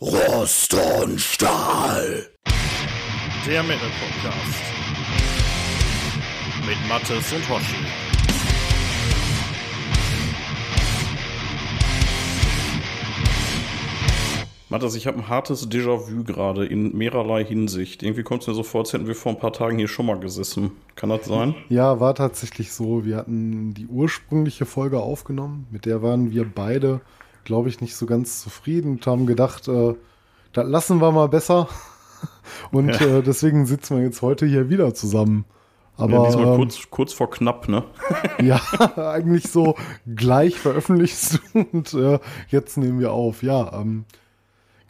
Rost und Stahl. Der Metal Podcast. Mit Mattes und Hoshi. Mattes, ich habe ein hartes Déjà-vu gerade in mehrerlei Hinsicht. Irgendwie kommt es mir so vor, als hätten wir vor ein paar Tagen hier schon mal gesessen. Kann das sein? Ja, war tatsächlich so. Wir hatten die ursprüngliche Folge aufgenommen. Mit der waren wir beide, glaube ich, nicht so ganz zufrieden und haben gedacht, äh, das lassen wir mal besser. Und ja. äh, deswegen sitzen wir jetzt heute hier wieder zusammen. Aber ja, diesmal ähm, kurz, kurz vor knapp, ne? ja, eigentlich so gleich veröffentlicht und äh, jetzt nehmen wir auf. Ja, ähm,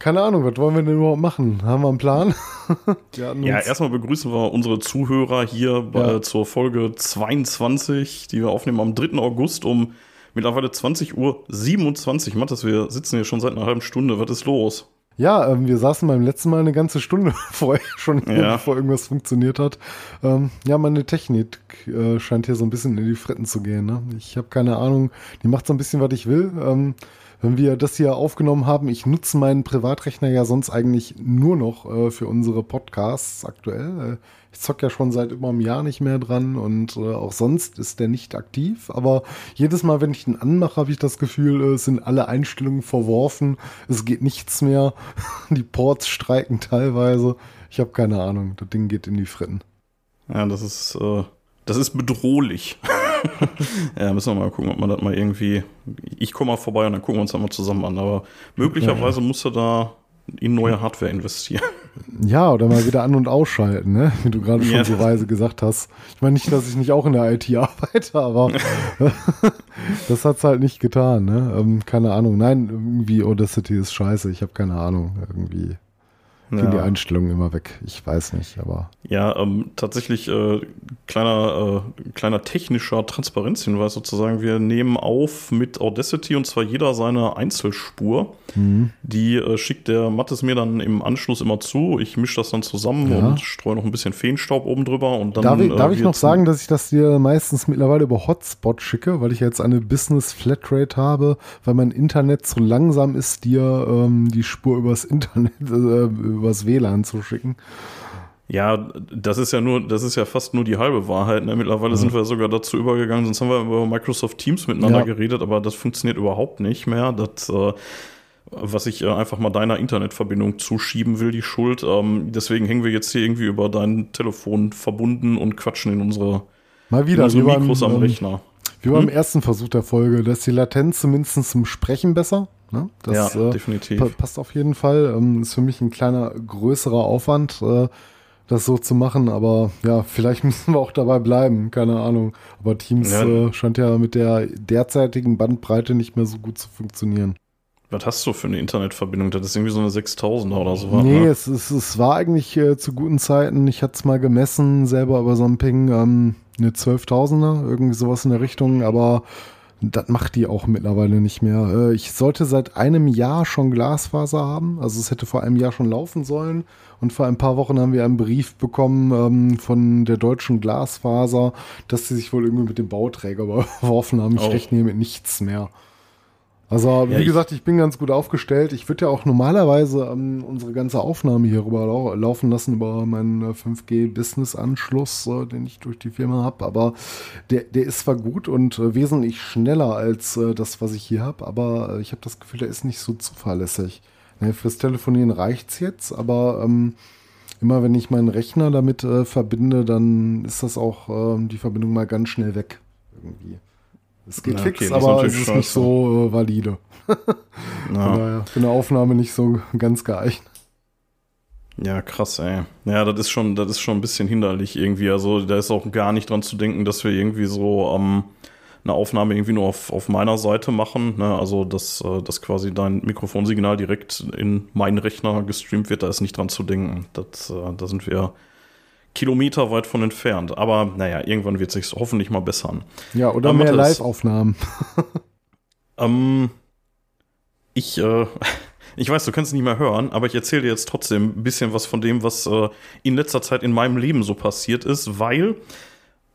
keine Ahnung, was wollen wir denn überhaupt machen? Haben wir einen Plan? ja, erstmal begrüßen wir unsere Zuhörer hier bei, ja. zur Folge 22, die wir aufnehmen am 3. August um mittlerweile 20.27 Uhr. Matthias, wir sitzen hier schon seit einer halben Stunde. Was ist los? Ja, ähm, wir saßen beim letzten Mal eine ganze Stunde vorher schon, hier, ja. bevor irgendwas funktioniert hat. Ähm, ja, meine Technik äh, scheint hier so ein bisschen in die Fretten zu gehen. Ne? Ich habe keine Ahnung, die macht so ein bisschen, was ich will. Ähm, wenn wir das hier aufgenommen haben, ich nutze meinen Privatrechner ja sonst eigentlich nur noch äh, für unsere Podcasts aktuell. Äh, ich zock ja schon seit über einem Jahr nicht mehr dran und äh, auch sonst ist der nicht aktiv. Aber jedes Mal, wenn ich ihn anmache, habe ich das Gefühl, äh, sind alle Einstellungen verworfen. Es geht nichts mehr. die Ports streiken teilweise. Ich habe keine Ahnung. Das Ding geht in die Fritten. Ja, das ist, äh, das ist bedrohlich. ja, müssen wir mal gucken, ob man das mal irgendwie. Ich komme mal vorbei und dann gucken wir uns das mal zusammen an. Aber möglicherweise ja. musst du da in neue Hardware investieren. Ja, oder mal wieder an- und ausschalten, ne? wie du gerade schon ja. so weise gesagt hast. Ich meine nicht, dass ich nicht auch in der IT arbeite, aber das hat es halt nicht getan. Ne? Ähm, keine Ahnung. Nein, irgendwie Audacity ist scheiße. Ich habe keine Ahnung. Irgendwie gehen ja. die Einstellungen immer weg. Ich weiß nicht, aber. Ja, ähm, tatsächlich äh, kleiner, äh, kleiner technischer Transparenzhinweis sozusagen. Wir nehmen auf mit Audacity und zwar jeder seine Einzelspur. Mhm. Die äh, schickt der Mattes mir dann im Anschluss immer zu. Ich mische das dann zusammen ja. und streue noch ein bisschen Feenstaub oben drüber und dann. Darf ich, darf ich noch sagen, dass ich das dir meistens mittlerweile über Hotspot schicke, weil ich jetzt eine Business Flatrate habe, weil mein Internet zu langsam ist, dir ähm, die Spur übers Internet äh, übers WLAN zu schicken. Ja, das ist ja nur, das ist ja fast nur die halbe Wahrheit. Ne? Mittlerweile ja. sind wir sogar dazu übergegangen, sonst haben wir über Microsoft Teams miteinander ja. geredet, aber das funktioniert überhaupt nicht mehr. Das, äh, was ich äh, einfach mal deiner Internetverbindung zuschieben will, die Schuld. Ähm, deswegen hängen wir jetzt hier irgendwie über dein Telefon verbunden und quatschen in unsere, mal wieder, in unsere Mikros beim, am Rechner. Wie beim hm? ersten Versuch der Folge, da ist die Latenz zumindest zum Sprechen besser. Ne? Das, ja, äh, definitiv. passt auf jeden Fall. Ähm, ist für mich ein kleiner, größerer Aufwand, äh, das so zu machen. Aber ja, vielleicht müssen wir auch dabei bleiben. Keine Ahnung. Aber Teams ja. äh, scheint ja mit der derzeitigen Bandbreite nicht mehr so gut zu funktionieren. Was hast du für eine Internetverbindung? Das ist irgendwie so eine 6000er oder so. Nee, ne? es, es, es war eigentlich äh, zu guten Zeiten. Ich hatte es mal gemessen, selber über so ein Ping, ähm, eine 12.000er, irgendwie sowas in der Richtung. Aber das macht die auch mittlerweile nicht mehr. Äh, ich sollte seit einem Jahr schon Glasfaser haben. Also es hätte vor einem Jahr schon laufen sollen. Und vor ein paar Wochen haben wir einen Brief bekommen ähm, von der deutschen Glasfaser, dass sie sich wohl irgendwie mit dem Bauträger überworfen haben. Ich oh. rechne hier mit nichts mehr. Also, wie ja, gesagt, ich bin ganz gut aufgestellt. Ich würde ja auch normalerweise ähm, unsere ganze Aufnahme hier rüber lau laufen lassen über meinen 5G-Business-Anschluss, äh, den ich durch die Firma habe. Aber der, der ist zwar gut und äh, wesentlich schneller als äh, das, was ich hier habe, aber äh, ich habe das Gefühl, der ist nicht so zuverlässig. Ne, fürs Telefonieren reicht's jetzt, aber ähm, immer wenn ich meinen Rechner damit äh, verbinde, dann ist das auch ähm, die Verbindung mal ganz schnell weg. Irgendwie. Es geht okay, fix, aber es ist scheiße. nicht so äh, valide. ja. für eine Aufnahme nicht so ganz geeignet. Ja, krass, ey. Ja, das ist schon, das ist schon ein bisschen hinderlich irgendwie. Also da ist auch gar nicht dran zu denken, dass wir irgendwie so ähm, eine Aufnahme irgendwie nur auf, auf meiner Seite machen. Ne? Also dass, äh, dass quasi dein Mikrofonsignal direkt in meinen Rechner gestreamt wird, da ist nicht dran zu denken. Das, äh, da sind wir Kilometer weit von entfernt. Aber naja, irgendwann wird es sich hoffentlich mal bessern. Ja, oder Aber mehr Live-Aufnahmen. ähm, ich, äh, ich weiß, du kannst es nicht mehr hören, aber ich erzähle dir jetzt trotzdem ein bisschen was von dem, was äh, in letzter Zeit in meinem Leben so passiert ist, weil,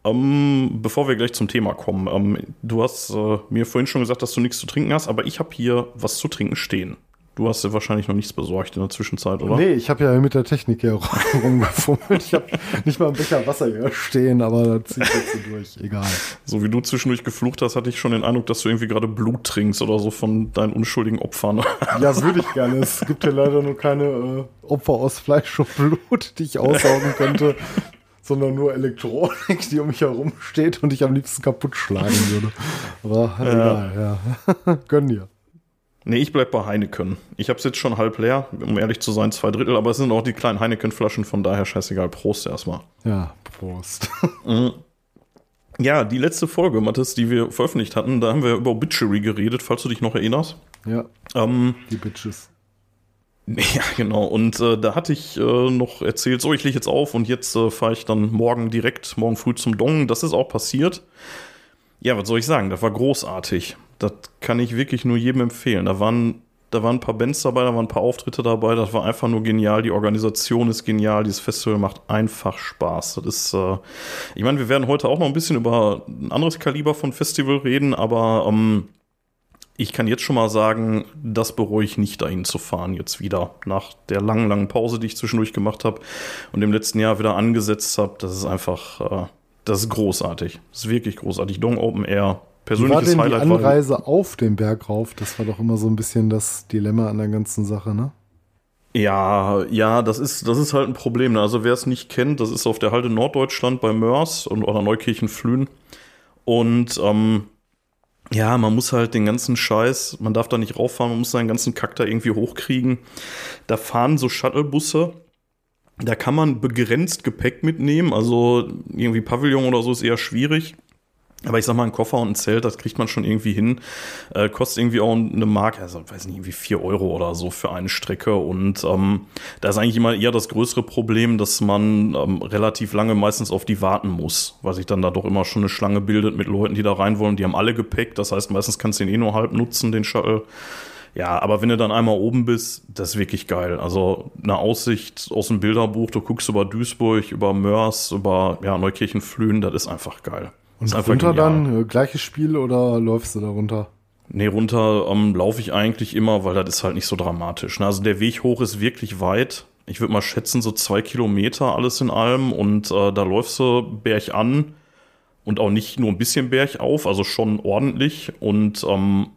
ähm, bevor wir gleich zum Thema kommen, ähm, du hast äh, mir vorhin schon gesagt, dass du nichts zu trinken hast, aber ich habe hier was zu trinken stehen. Du hast ja wahrscheinlich noch nichts besorgt in der Zwischenzeit, oder? Nee, ich habe ja mit der Technik hier rumgefummelt. Ich habe nicht mal einen Becher Wasser hier stehen, aber da zieht jetzt so durch. Egal. So wie du zwischendurch geflucht hast, hatte ich schon den Eindruck, dass du irgendwie gerade Blut trinkst oder so von deinen unschuldigen Opfern. Ja, würde ich gerne. Es gibt hier leider nur keine äh, Opfer aus Fleisch und Blut, die ich aussaugen könnte, sondern nur Elektronik, die um mich herum steht und ich am liebsten kaputt schlagen würde. Aber ja. egal, ja. Gönn dir. Nee, ich bleib bei Heineken. Ich hab's jetzt schon halb leer, um ehrlich zu sein, zwei Drittel, aber es sind auch die kleinen Heineken-Flaschen, von daher scheißegal. Prost erstmal. Ja, Prost. Mhm. Ja, die letzte Folge, Mathis, die wir veröffentlicht hatten, da haben wir über Bitchery geredet, falls du dich noch erinnerst. Ja. Ähm, die Bitches. Ja, genau. Und äh, da hatte ich äh, noch erzählt, so, ich lege jetzt auf und jetzt äh, fahre ich dann morgen direkt, morgen früh zum Dong. Das ist auch passiert. Ja, was soll ich sagen? Das war großartig. Das kann ich wirklich nur jedem empfehlen. Da waren, da waren ein paar Bands dabei, da waren ein paar Auftritte dabei. Das war einfach nur genial. Die Organisation ist genial. Dieses Festival macht einfach Spaß. Das ist, äh, ich meine, wir werden heute auch noch ein bisschen über ein anderes Kaliber von Festival reden, aber ähm, ich kann jetzt schon mal sagen, das bereue ich nicht, dahin zu fahren jetzt wieder. Nach der langen, langen Pause, die ich zwischendurch gemacht habe und im letzten Jahr wieder angesetzt habe. Das ist einfach, äh, das ist großartig. Das ist wirklich großartig. Dong Open Air. Persönliches Wie war denn Highlight die Anreise auf den Berg rauf? Das war doch immer so ein bisschen das Dilemma an der ganzen Sache, ne? Ja, ja, das ist, das ist halt ein Problem. ne? Also wer es nicht kennt, das ist auf der Halde Norddeutschland bei Mörs und oder Neukirchen-Flühen. Und ähm, ja, man muss halt den ganzen Scheiß, man darf da nicht rauffahren, man muss seinen ganzen Kack da irgendwie hochkriegen. Da fahren so Shuttlebusse, da kann man begrenzt Gepäck mitnehmen, also irgendwie Pavillon oder so ist eher schwierig. Aber ich sag mal, ein Koffer und ein Zelt, das kriegt man schon irgendwie hin. Äh, kostet irgendwie auch eine Mark, also weiß nicht, irgendwie vier Euro oder so für eine Strecke. Und ähm, da ist eigentlich immer eher das größere Problem, dass man ähm, relativ lange meistens auf die warten muss, weil sich dann da doch immer schon eine Schlange bildet mit Leuten, die da rein wollen. Die haben alle Gepäck, das heißt, meistens kannst du den eh nur halb nutzen, den Shuttle. Ja, aber wenn du dann einmal oben bist, das ist wirklich geil. Also eine Aussicht aus dem Bilderbuch, du guckst über Duisburg, über Mörs, über ja, Neukirchen, Flühen, das ist einfach geil. Und runter dann, äh, gleiches Spiel oder läufst du da runter? Nee, runter ähm, laufe ich eigentlich immer, weil das ist halt nicht so dramatisch. Ne? Also der Weg hoch ist wirklich weit. Ich würde mal schätzen, so zwei Kilometer alles in allem. Und äh, da läufst du Berg an und auch nicht nur ein bisschen Berg auf, also schon ordentlich. Und ähm,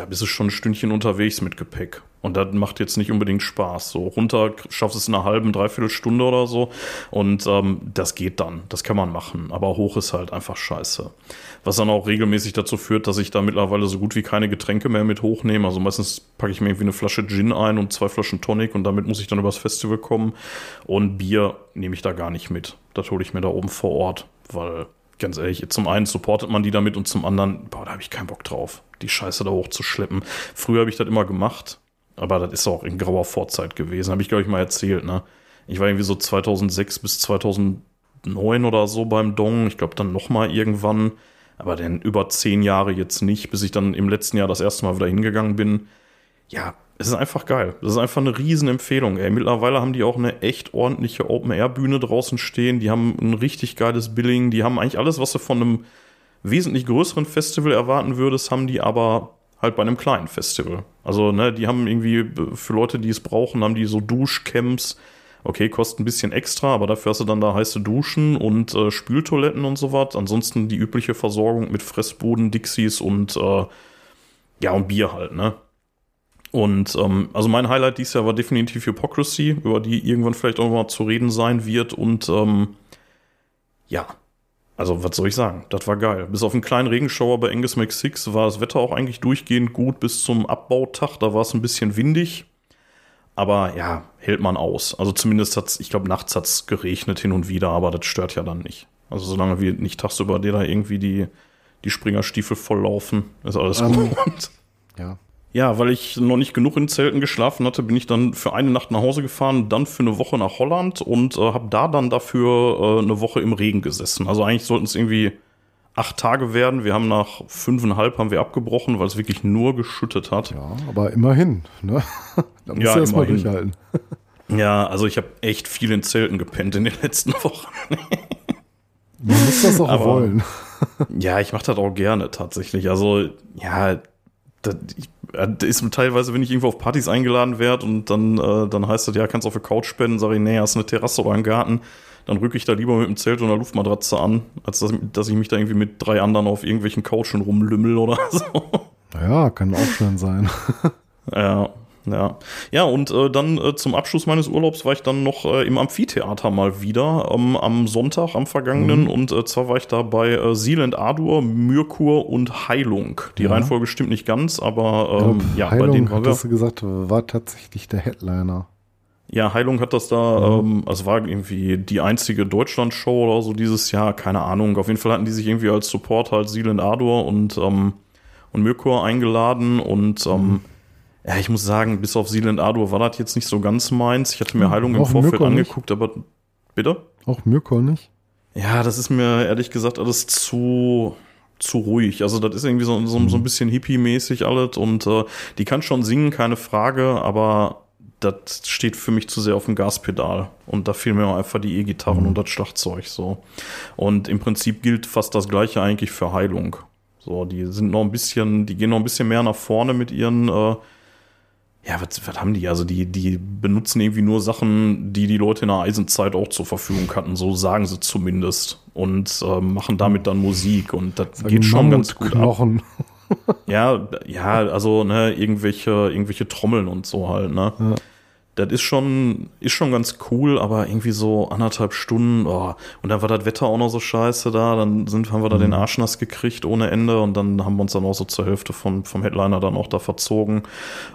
da bist du schon ein Stündchen unterwegs mit Gepäck. Und das macht jetzt nicht unbedingt Spaß. So runter schaffst es in einer halben, dreiviertel Stunde oder so. Und ähm, das geht dann. Das kann man machen. Aber hoch ist halt einfach scheiße. Was dann auch regelmäßig dazu führt, dass ich da mittlerweile so gut wie keine Getränke mehr mit hochnehme. Also meistens packe ich mir irgendwie eine Flasche Gin ein und zwei Flaschen Tonic und damit muss ich dann übers Festival kommen. Und Bier nehme ich da gar nicht mit. Das hole ich mir da oben vor Ort, weil ganz ehrlich, zum einen supportet man die damit und zum anderen, boah, da habe ich keinen Bock drauf, die Scheiße da hochzuschleppen. Früher habe ich das immer gemacht, aber das ist auch in grauer Vorzeit gewesen. Habe ich, glaube ich, mal erzählt, ne? Ich war irgendwie so 2006 bis 2009 oder so beim Dong. Ich glaube, dann noch mal irgendwann. Aber dann über zehn Jahre jetzt nicht, bis ich dann im letzten Jahr das erste Mal wieder hingegangen bin. Ja, es ist einfach geil. Das ist einfach eine Riesenempfehlung. Ey, mittlerweile haben die auch eine echt ordentliche Open-Air-Bühne draußen stehen. Die haben ein richtig geiles Billing. Die haben eigentlich alles, was du von einem wesentlich größeren Festival erwarten würdest, haben die aber halt bei einem kleinen Festival. Also, ne, die haben irgendwie für Leute, die es brauchen, haben die so Duschcamps. Okay, kostet ein bisschen extra, aber dafür hast du dann da heiße Duschen und äh, Spültoiletten und so was. Ansonsten die übliche Versorgung mit Fressbuden, Dixies und äh, ja, und Bier halt, ne? Und ähm, also mein Highlight dieses Jahr war definitiv Hypocrisy, über die irgendwann vielleicht auch mal zu reden sein wird. Und ähm, ja, also was soll ich sagen? Das war geil. Bis auf einen kleinen Regenschauer bei Angus McSix war das Wetter auch eigentlich durchgehend gut bis zum Abbautag. Da war es ein bisschen windig. Aber ja, hält man aus. Also zumindest hat's, ich glaube, nachts hat's geregnet hin und wieder, aber das stört ja dann nicht. Also solange wir nicht tagsüber dir da irgendwie die, die Springerstiefel volllaufen, ist alles Ähm, gut. Ja. Ja, weil ich noch nicht genug in Zelten geschlafen hatte, bin ich dann für eine Nacht nach Hause gefahren, dann für eine Woche nach Holland und äh, habe da dann dafür äh, eine Woche im Regen gesessen. Also eigentlich sollten es irgendwie acht Tage werden. Wir haben nach fünfeinhalb haben wir abgebrochen, weil es wirklich nur geschüttet hat. Ja, aber immerhin, ne? Da musst Ja, du erst mal immerhin. durchhalten. Ja, also ich habe echt viel in Zelten gepennt in den letzten Wochen. Man muss das auch Aber- wollen. Ja, ich mache das auch gerne tatsächlich. Also, ja, das, ist teilweise, wenn ich irgendwo auf Partys eingeladen werde und dann, äh, dann heißt das, ja, kannst auf der Couch spenden, sage ich, nee, hast eine Terrasse oder einen Garten, dann rücke ich da lieber mit dem Zelt und einer Luftmatratze an, als dass, dass ich mich da irgendwie mit drei anderen auf irgendwelchen Couchen rumlümmel oder so. Ja, kann auch schön sein. ja. Ja, ja und äh, dann äh, zum Abschluss meines Urlaubs war ich dann noch äh, im Amphitheater mal wieder ähm, am Sonntag, am vergangenen. Mhm. Und äh, zwar war ich da bei äh, Sealand Adur, Myrkur und Heilung. Die ja. Reihenfolge stimmt nicht ganz, aber ähm, glaub, ja, Heilung, bei denen war hattest du gesagt, war tatsächlich der Headliner. Ja, Heilung hat das da, mhm. ähm, also war irgendwie die einzige Deutschland-Show oder so dieses Jahr, keine Ahnung. Auf jeden Fall hatten die sich irgendwie als Support halt Sealand Adur und, ähm, und Myrkur eingeladen und ähm, mhm ja, ich muss sagen, bis auf Sealand Adur war das jetzt nicht so ganz meins. Ich hatte mir hm, Heilung im Vorfeld Mirko angeguckt, nicht? aber bitte? Auch Mirko nicht? Ja, das ist mir ehrlich gesagt alles zu zu ruhig. Also das ist irgendwie so, so, so ein bisschen hippie-mäßig alles und äh, die kann schon singen, keine Frage, aber das steht für mich zu sehr auf dem Gaspedal. Und da fehlen mir auch einfach die E-Gitarren mhm. und das Schlagzeug so. Und im Prinzip gilt fast das gleiche eigentlich für Heilung. So, die sind noch ein bisschen, die gehen noch ein bisschen mehr nach vorne mit ihren äh, ja, was, was haben die? Also die, die benutzen irgendwie nur Sachen, die die Leute in der Eisenzeit auch zur Verfügung hatten, so sagen sie zumindest. Und äh, machen damit dann Musik und das Sagen geht schon ganz gut Knochen. ab. ja, ja, also ne, irgendwelche, irgendwelche Trommeln und so halt, ne? Ja das ist schon, ist schon ganz cool, aber irgendwie so anderthalb Stunden, oh. und dann war das Wetter auch noch so scheiße da, dann sind, haben wir da den mhm. Arsch nass gekriegt ohne Ende und dann haben wir uns dann auch so zur Hälfte von, vom Headliner dann auch da verzogen.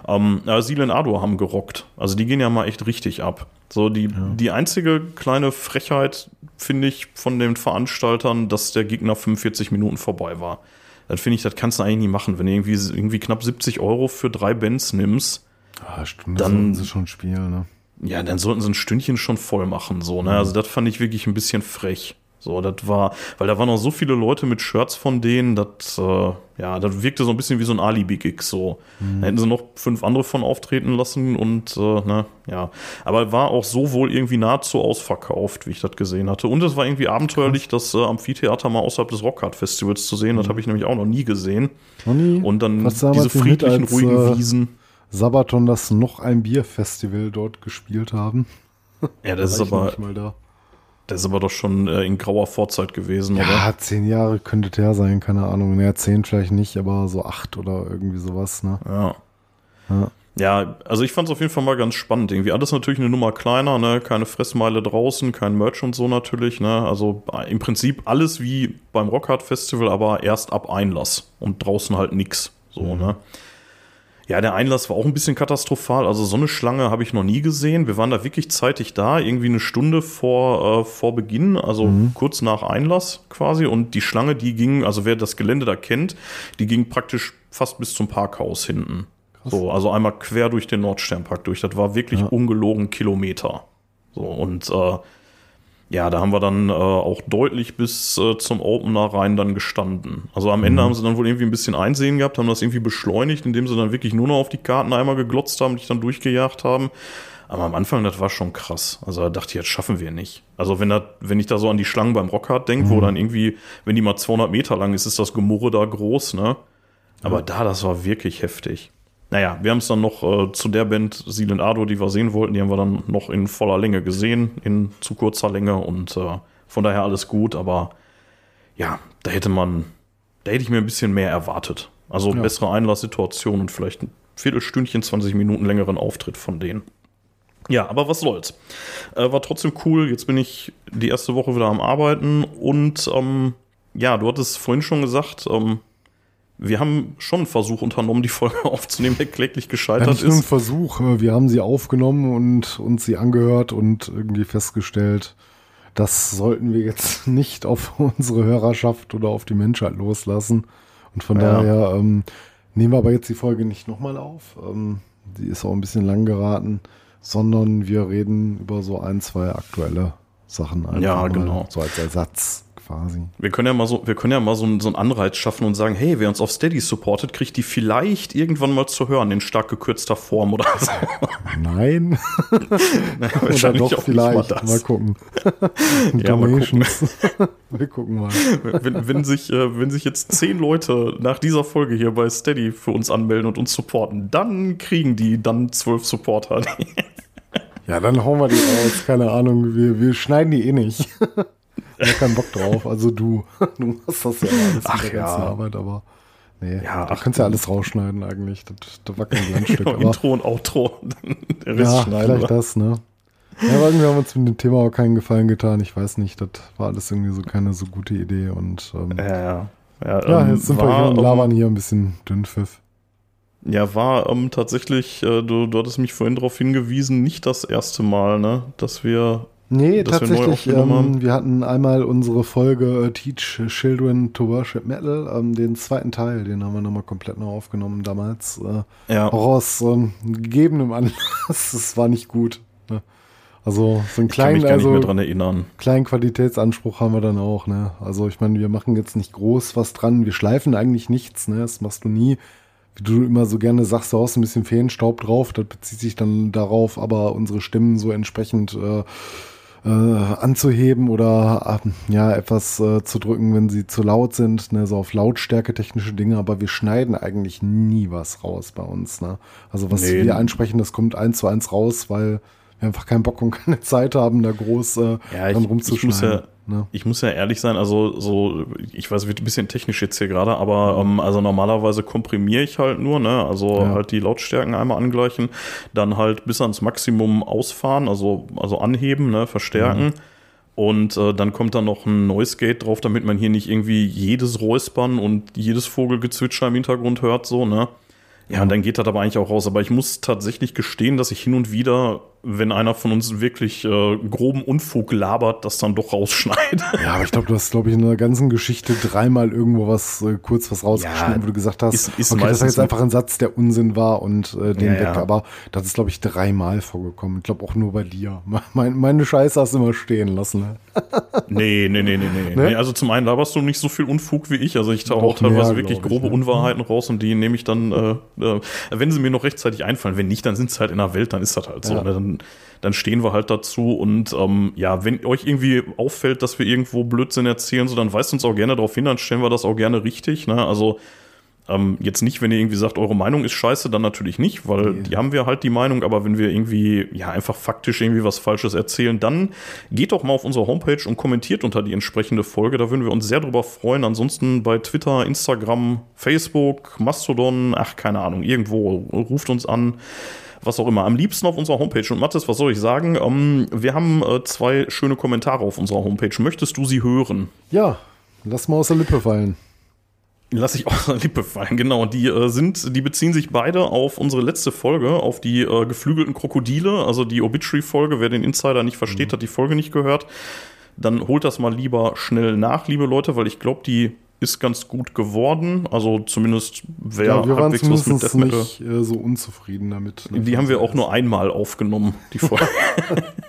Ähm, ja, Silen Ado haben gerockt. Also die gehen ja mal echt richtig ab. So, die, ja. die einzige kleine Frechheit, finde ich, von den Veranstaltern, dass der Gegner 45 Minuten vorbei war. Dann finde ich, das kannst du eigentlich nie machen, wenn du irgendwie, irgendwie knapp 70 Euro für drei Bands nimmst Ah, Stunde dann sollten sie schon spielen, ne? Ja, dann sollten sie ein Stündchen schon voll machen, so, ne? Mhm. Also das fand ich wirklich ein bisschen frech. So, das war, weil da waren noch so viele Leute mit Shirts von denen, das, äh, ja, das wirkte so ein bisschen wie so ein Alibi-Gig, so. Mhm. Da hätten sie noch fünf andere von auftreten lassen und, äh, ne, ja. Aber war auch so wohl irgendwie nahezu ausverkauft, wie ich das gesehen hatte. Und es war irgendwie abenteuerlich, das äh, Amphitheater mal außerhalb des Rockhard-Festivals zu sehen. Mhm. Das habe ich nämlich auch noch nie gesehen. Noch nie? Und dann diese friedlichen, als, ruhigen äh, Wiesen Sabaton das noch ein Bierfestival dort gespielt haben. Ja, das ist aber. Da. Das ist aber doch schon äh, in grauer Vorzeit gewesen, ja, oder? Ja, zehn Jahre könnte der sein, keine Ahnung. Naja, zehn vielleicht nicht, aber so acht oder irgendwie sowas, ne? Ja. Ja, ja also ich fand es auf jeden Fall mal ganz spannend. Irgendwie alles natürlich eine Nummer kleiner, ne? Keine Fressmeile draußen, kein Merch und so natürlich, ne? Also äh, im Prinzip alles wie beim Rockhard Festival, aber erst ab Einlass und draußen halt nix. So, mhm. ne? Ja, der Einlass war auch ein bisschen katastrophal. Also so eine Schlange habe ich noch nie gesehen. Wir waren da wirklich zeitig da, irgendwie eine Stunde vor, äh, vor Beginn, also mhm. kurz nach Einlass quasi. Und die Schlange, die ging, also wer das Gelände da kennt, die ging praktisch fast bis zum Parkhaus hinten. Krass. So, also einmal quer durch den Nordsternpark durch. Das war wirklich ja. ungelogen Kilometer. So, und äh, ja, da haben wir dann äh, auch deutlich bis äh, zum Opener rein dann gestanden. Also am Ende mhm. haben sie dann wohl irgendwie ein bisschen Einsehen gehabt, haben das irgendwie beschleunigt, indem sie dann wirklich nur noch auf die Karten einmal geglotzt haben, dich dann durchgejagt haben. Aber am Anfang, das war schon krass. Also da dachte ich, jetzt schaffen wir nicht. Also wenn, das, wenn ich da so an die Schlangen beim Rockhard denke, mhm. wo dann irgendwie, wenn die mal 200 Meter lang ist, ist das Gemurre da groß, ne? Aber ja. da, das war wirklich heftig. Naja, wir haben es dann noch äh, zu der Band Sealand Ado, die wir sehen wollten, die haben wir dann noch in voller Länge gesehen, in zu kurzer Länge und äh, von daher alles gut, aber ja, da hätte man, da hätte ich mir ein bisschen mehr erwartet. Also ja. bessere Einlasssituation und vielleicht ein Viertelstündchen, 20 Minuten längeren Auftritt von denen. Ja, aber was soll's. Äh, war trotzdem cool. Jetzt bin ich die erste Woche wieder am Arbeiten und ähm, ja, du hattest vorhin schon gesagt, ähm, wir haben schon einen Versuch unternommen, die Folge aufzunehmen, der kläglich gescheitert ja, nicht ist. Nur ein Versuch. Äh, wir haben sie aufgenommen und uns sie angehört und irgendwie festgestellt, das sollten wir jetzt nicht auf unsere Hörerschaft oder auf die Menschheit loslassen. Und von ja. daher ähm, nehmen wir aber jetzt die Folge nicht nochmal auf. Ähm, die ist auch ein bisschen lang geraten, sondern wir reden über so ein, zwei aktuelle Sachen. Einfach ja, genau. So als Ersatz quasi. Wir können ja mal so, wir können ja mal so, einen- so einen Anreiz schaffen und sagen, hey, wer uns auf Steady supportet, kriegt die vielleicht irgendwann mal zu hören in stark gekürzter Form oder so. Nein. Naja, Oder doch vielleicht. mal Mal gucken. Ja, mal Donations. Wir gucken mal. wenn, wenn, sich, äh, wenn sich jetzt zehn Leute nach dieser Folge hier bei Steady für uns anmelden und uns supporten, dann kriegen die dann zwölf Supporter. Ja, dann hauen wir die raus. Keine Ahnung. Wir, wir schneiden die eh nicht. Ich hab keinen Bock drauf. Also du. Du machst das ja alles Ach mit der ganzen ja. Arbeit, aber. Nee, Ja, du kannst ja alles rausschneiden eigentlich. Das, das war kein Landstück. Genau, aber, Intro und Outro. Der Rest ja, vielleicht wir. das, ne? Ja, aber irgendwie haben wir uns mit dem Thema auch keinen Gefallen getan. Ich weiß nicht, das war alles irgendwie so keine so gute Idee. Und ähm, Ja, ja. Ja, ja, ähm, jetzt sind wir war, hier und labern hier ein bisschen Dünnpfiff. Ja, war ähm, tatsächlich, äh, du, du hattest mich vorhin darauf hingewiesen, nicht das erste Mal, ne, dass wir Nee, wir tatsächlich, haben. ähm, wir hatten einmal unsere Folge äh, Teach Children to Worship Metal, ähm, den zweiten Teil, den haben wir nochmal komplett neu aufgenommen damals. Äh, ja, auch aus ähm, gegebenem Anlass, es war nicht gut. Ne? Also so einen ich kann mich kleinen, gar nicht mehr also dran erinnern. kleinen Qualitätsanspruch haben wir dann auch. Ne? Also ich meine, wir machen jetzt nicht groß was dran, wir schleifen eigentlich nichts, ne? das machst du nie. Wie du immer so gerne sagst, du hast ein bisschen Feenstaub drauf, das bezieht sich dann darauf, aber unsere Stimmen so entsprechend äh, äh, anzuheben oder äh, ja etwas äh, zu drücken, wenn sie zu laut sind, ne, so auf Lautstärke technische Dinge, aber wir schneiden eigentlich nie was raus bei uns, ne? Also was Nee. wir einsprechen, das kommt eins zu eins raus, weil wir einfach keinen Bock und keine Zeit haben, da groß äh, Ja, dran ich, ich, muss rumzuschneiden. ja, ne? ich muss ja ehrlich sein, also so, ich weiß, wird ein bisschen technisch jetzt hier gerade, aber ähm, also normalerweise komprimiere ich halt nur, ne? Also Ja. halt die Lautstärken einmal angleichen, dann halt bis ans Maximum ausfahren, also, also anheben, ne, verstärken. Und äh, dann kommt dann noch ein Noise Gate drauf, damit man hier nicht irgendwie jedes Räuspern und jedes Vogelgezwitscher im Hintergrund hört, so, ne? Ja, und dann geht das aber eigentlich auch raus. Aber ich muss tatsächlich gestehen, dass ich hin und wieder, wenn einer von uns wirklich äh, groben Unfug labert, das dann doch rausschneide. Ja, aber ich glaube, du hast, glaube ich, in der ganzen Geschichte dreimal irgendwo was, äh, kurz was rausgeschnitten, Ja, wo du gesagt hast, ist- ist okay, das war meistens jetzt einfach ein Satz, der Unsinn war und äh, den Ja, weg. ja. Aber das ist, glaube ich, dreimal vorgekommen. Ich glaube auch nur bei dir. Mein, meine Scheiße hast du immer stehen lassen. Ne? Nee, nee, nee, nee, nee. Ne? nee. Also zum einen laberst du nicht so viel Unfug wie ich. Also ich tauche auch teilweise mehr, wirklich ich, grobe ne? Unwahrheiten raus und die nehme ich dann, äh, äh, wenn sie mir noch rechtzeitig einfallen. Wenn nicht, dann sind sie halt in der Welt, dann ist das halt so. Ja. Ne? Dann, dann stehen wir halt dazu und ähm, ja, wenn euch irgendwie auffällt, dass wir irgendwo Blödsinn erzählen, so dann weist uns auch gerne darauf hin, dann stellen wir das auch gerne richtig. Ne? Also ähm, jetzt nicht, wenn ihr irgendwie sagt, eure Meinung ist scheiße, dann natürlich nicht, weil Nee. die haben wir halt die Meinung, aber wenn wir irgendwie, ja, einfach faktisch irgendwie was Falsches erzählen, dann geht doch mal auf unsere Homepage und kommentiert unter die entsprechende Folge. Da würden wir uns sehr drüber freuen. Ansonsten bei Twitter, Instagram, Facebook, Mastodon, ach, keine Ahnung, irgendwo ruft uns an. Was auch immer. Am liebsten auf unserer Homepage. Und Mathis, was soll ich sagen? Ähm, wir haben äh, zwei schöne Kommentare auf unserer Homepage. Möchtest du sie hören? Ja, lass mal aus der Lippe fallen. Lass ich aus der Lippe fallen, genau. Die äh, sind, die beziehen sich beide auf unsere letzte Folge, auf die äh, geflügelten Krokodile, also die Obituary-Folge. Wer den Insider nicht versteht, hat die Folge nicht gehört. Dann holt das mal lieber schnell nach, liebe Leute, weil ich glaube, die ist ganz gut geworden. Also zumindest wer Ja, wir waren halbwegs was mit Death Metal. nicht äh, so unzufrieden damit. ne? Die haben wir auch nur einmal aufgenommen, die Folge.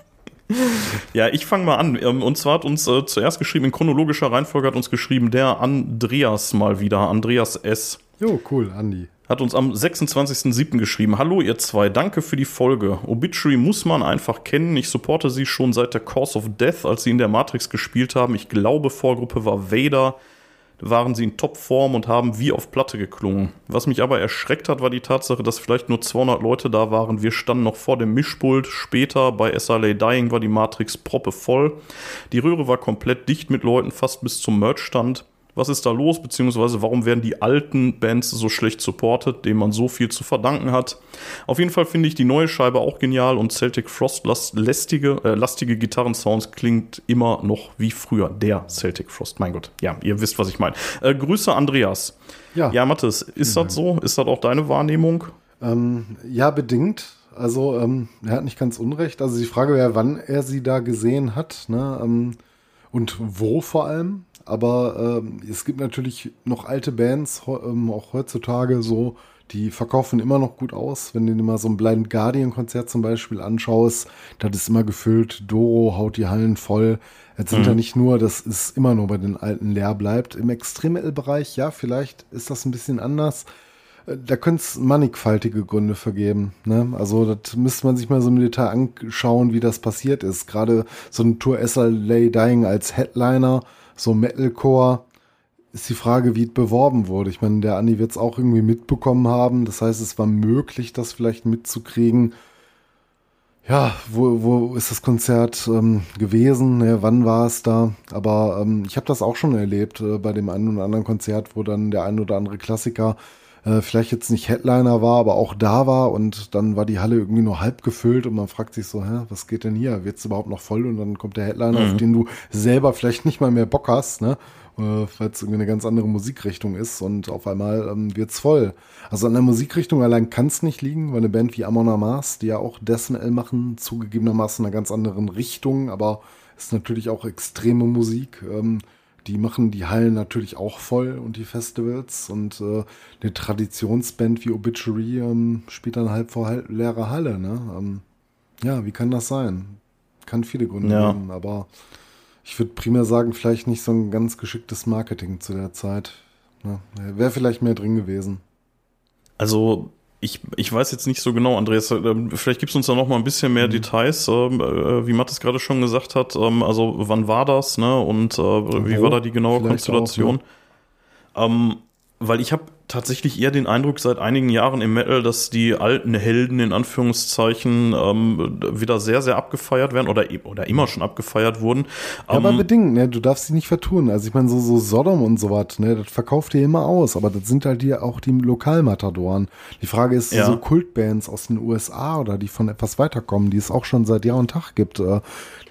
ja, ich fange mal an. Ähm, Und zwar hat uns äh, zuerst geschrieben, in chronologischer Reihenfolge hat uns geschrieben, der Andreas mal wieder, Andreas S. Jo, cool, Andi. Hat uns am 26.07. geschrieben. Hallo ihr zwei, danke für die Folge. Obituary muss man einfach kennen. Ich supporte sie schon seit der Course of Death, als sie in der Matrix gespielt haben. Ich glaube, Vorgruppe war Vader. Waren sie in Topform und haben wie auf Platte geklungen. Was mich aber erschreckt hat, war die Tatsache, dass vielleicht nur 200 Leute da waren. Wir standen noch vor dem Mischpult. Später bei SLA Dying war die Matrix proppe voll. Die Röhre war komplett dicht mit Leuten, fast bis zum Merchstand. Was ist da los, beziehungsweise warum werden die alten Bands so schlecht supportet, denen man so viel zu verdanken hat? Auf jeden Fall finde ich die neue Scheibe auch genial und Celtic Frost lästige, äh, lastige Gitarrensounds klingt immer noch wie früher. Der Celtic Frost, mein Gott. Ja, ihr wisst, was ich meine. Äh, Grüße, Andreas. Ja, Ja, Mathis, ist das so? Ist das auch deine Wahrnehmung? ähm, ja bedingt. Also, ähm, er hat nicht ganz unrecht. Also, die Frage wäre, wann er sie da gesehen hat ne? ähm, und wo vor allem. Aber ähm, es gibt natürlich noch alte Bands, ähm, auch heutzutage so, Die verkaufen immer noch gut aus. Wenn du dir mal so ein Blind Guardian Konzert zum Beispiel anschaust, das ist immer gefüllt. Doro haut die Hallen voll. Jetzt sind mhm. ja nicht nur, dass es immer nur bei den alten leer bleibt. Im Extrem-Metal-Bereich, ja, vielleicht ist das ein bisschen anders. Äh, da könnte es mannigfaltige Gründe vergeben. Ne? Also das müsste man sich mal so im Detail anschauen, wie das passiert ist. Gerade so ein Tour SLA Dying als Headliner, so Metalcore, ist die Frage, wie es beworben wurde. Ich meine, der Andi wird es auch irgendwie mitbekommen haben. Das heißt, es war möglich, das vielleicht mitzukriegen. Ja, wo, wo ist das Konzert ähm, gewesen? Ja, wann war es da? Aber ähm, ich habe das auch schon erlebt äh, bei dem einen oder anderen Konzert, wo dann der ein oder andere Klassiker äh, vielleicht jetzt nicht Headliner war, aber auch da war und dann war die Halle irgendwie nur halb gefüllt und man fragt sich so, hä, was geht denn hier? Wird es überhaupt noch voll? Und dann kommt der Headliner, mhm. auf den du selber vielleicht nicht mal mehr Bock hast, ne? äh, weil es irgendwie eine ganz andere Musikrichtung ist und auf einmal ähm, wird's voll. Also an der Musikrichtung allein kann es nicht liegen, weil eine Band wie Amon Amas, die ja auch Death Metal machen, zugegebenermaßen in einer ganz anderen Richtung, aber ist natürlich auch extreme Musik. Ähm, die machen die Hallen natürlich auch voll und die Festivals und äh, eine Traditionsband wie Obituary ähm, spielt dann halb vor halb leerer Halle. Ne? Ähm, ja, wie kann das sein? Kann viele Gründe ja. haben, aber ich würde primär sagen, vielleicht nicht so ein ganz geschicktes Marketing zu der Zeit. Ne? Wäre vielleicht mehr drin gewesen. Also ich, ich weiß jetzt nicht so genau, Andreas, äh, vielleicht gibst du uns da noch mal ein bisschen mehr mhm. Details, ähm, äh, wie Matt es gerade schon gesagt hat. Ähm, also wann war das, ne? Und äh, wie war da die genaue Konstellation? Auch, ja. ähm, weil ich habe tatsächlich eher den Eindruck seit einigen Jahren im Metal, dass die alten Helden in Anführungszeichen ähm, wieder sehr, sehr abgefeiert werden oder, oder immer schon abgefeiert wurden. Ja, aber ähm, bedingt, ne? Du darfst sie nicht vertun. Also ich meine, so, so Sodom und so was, ne, das verkauft ihr immer aus, aber das sind halt die, auch die Lokalmatadoren. Die Frage ist, ja. so Kultbands aus den USA oder die von etwas weiterkommen, die es auch schon seit Jahr und Tag gibt, äh,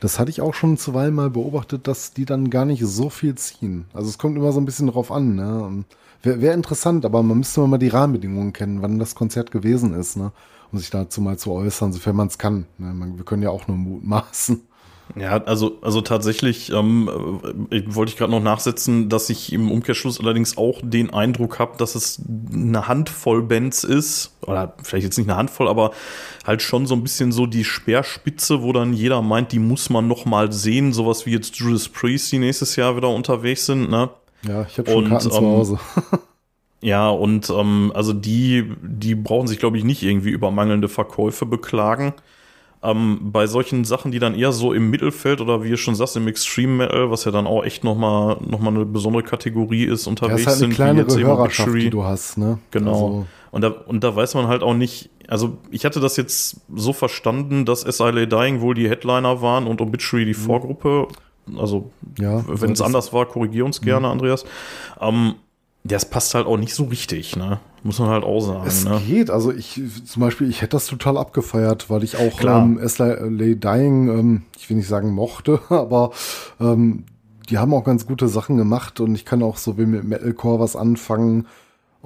das hatte ich auch schon zuweilen mal beobachtet, dass die dann gar nicht so viel ziehen. Also es kommt immer so ein bisschen drauf an, ne? Wäre wär interessant, aber man müsste mal die Rahmenbedingungen kennen, wann das Konzert gewesen ist, ne? um sich dazu mal zu äußern, sofern man es kann. Ne? Man, wir können ja auch nur mutmaßen. Ja, also, also tatsächlich ähm, äh, wollte ich gerade noch nachsetzen, dass ich im Umkehrschluss allerdings auch den Eindruck habe, dass es eine Handvoll Bands ist, oder vielleicht jetzt nicht eine Handvoll, aber halt schon so ein bisschen so die Speerspitze, wo dann jeder meint, die muss man noch mal sehen, sowas wie jetzt Judas Priest, die nächstes Jahr wieder unterwegs sind, ne? Ja, ich habe schon und, Karten zu ähm, Hause. ja, und ähm, also die, die brauchen sich, glaube ich, nicht irgendwie über mangelnde Verkäufe beklagen. Ähm, bei solchen Sachen, die dann eher so im Mittelfeld oder wie ihr schon sagst, im Extreme Metal, was ja dann auch echt nochmal noch mal eine besondere Kategorie ist, unterwegs ja, ist halt eine sind, wie jetzt Hörerschaft, die du hast, ne? Genau. Also. Und, da, und da weiß man halt auch nicht, also ich hatte das jetzt so verstanden, dass SILA Dying wohl die Headliner waren und Obituary die mhm. Also, ja, wenn es anders war, korrigier uns gerne, mhm. Andreas. Ähm, das passt halt auch nicht so richtig, ne? Muss man halt auch sagen. Es ne? geht, also ich zum Beispiel, ich hätte das total abgefeiert, weil ich auch ähm, Lay Dying, ähm, ich will nicht sagen mochte, aber ähm, die haben auch ganz gute Sachen gemacht und ich kann auch so wie mit Metalcore was anfangen.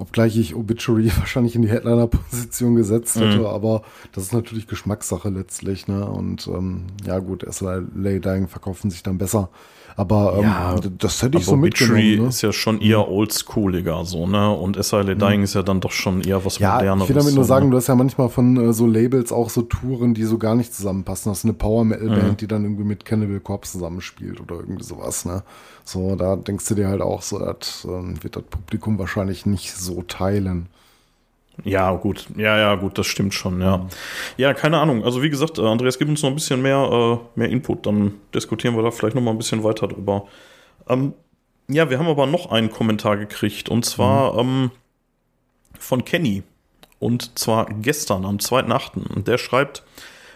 Obgleich ich Obituary wahrscheinlich in die Headliner-Position gesetzt hätte, mhm. aber das ist natürlich Geschmackssache letztlich, ne? Und ähm, ja gut, SLA Dying verkaufen sich dann besser. Aber ähm, ja, das hätte ich so mitgenommen. Ne? ist ja schon eher oldschooliger so, ne? Und SIL Dying mhm. ist ja dann doch schon eher was ja, moderneres. Ich will damit nur sagen, ne? du hast ja manchmal von äh, so Labels auch so Touren, die so gar nicht zusammenpassen. Das ist eine Power Metal Band, mhm. die dann irgendwie mit Cannibal Corpse zusammenspielt oder irgendwie sowas, ne? So, da denkst du dir halt auch so, das äh, wird das Publikum wahrscheinlich nicht so teilen. Ja, gut. Ja, ja, gut, das stimmt schon, ja. Ja, keine Ahnung. Also wie gesagt, äh, Andreas, gib uns noch ein bisschen mehr, äh, mehr Input, dann diskutieren wir da vielleicht noch mal ein bisschen weiter drüber. Ähm, ja, wir haben aber noch einen Kommentar gekriegt und zwar mhm. ähm, von Kenny. Und zwar gestern am 2.8. Der schreibt,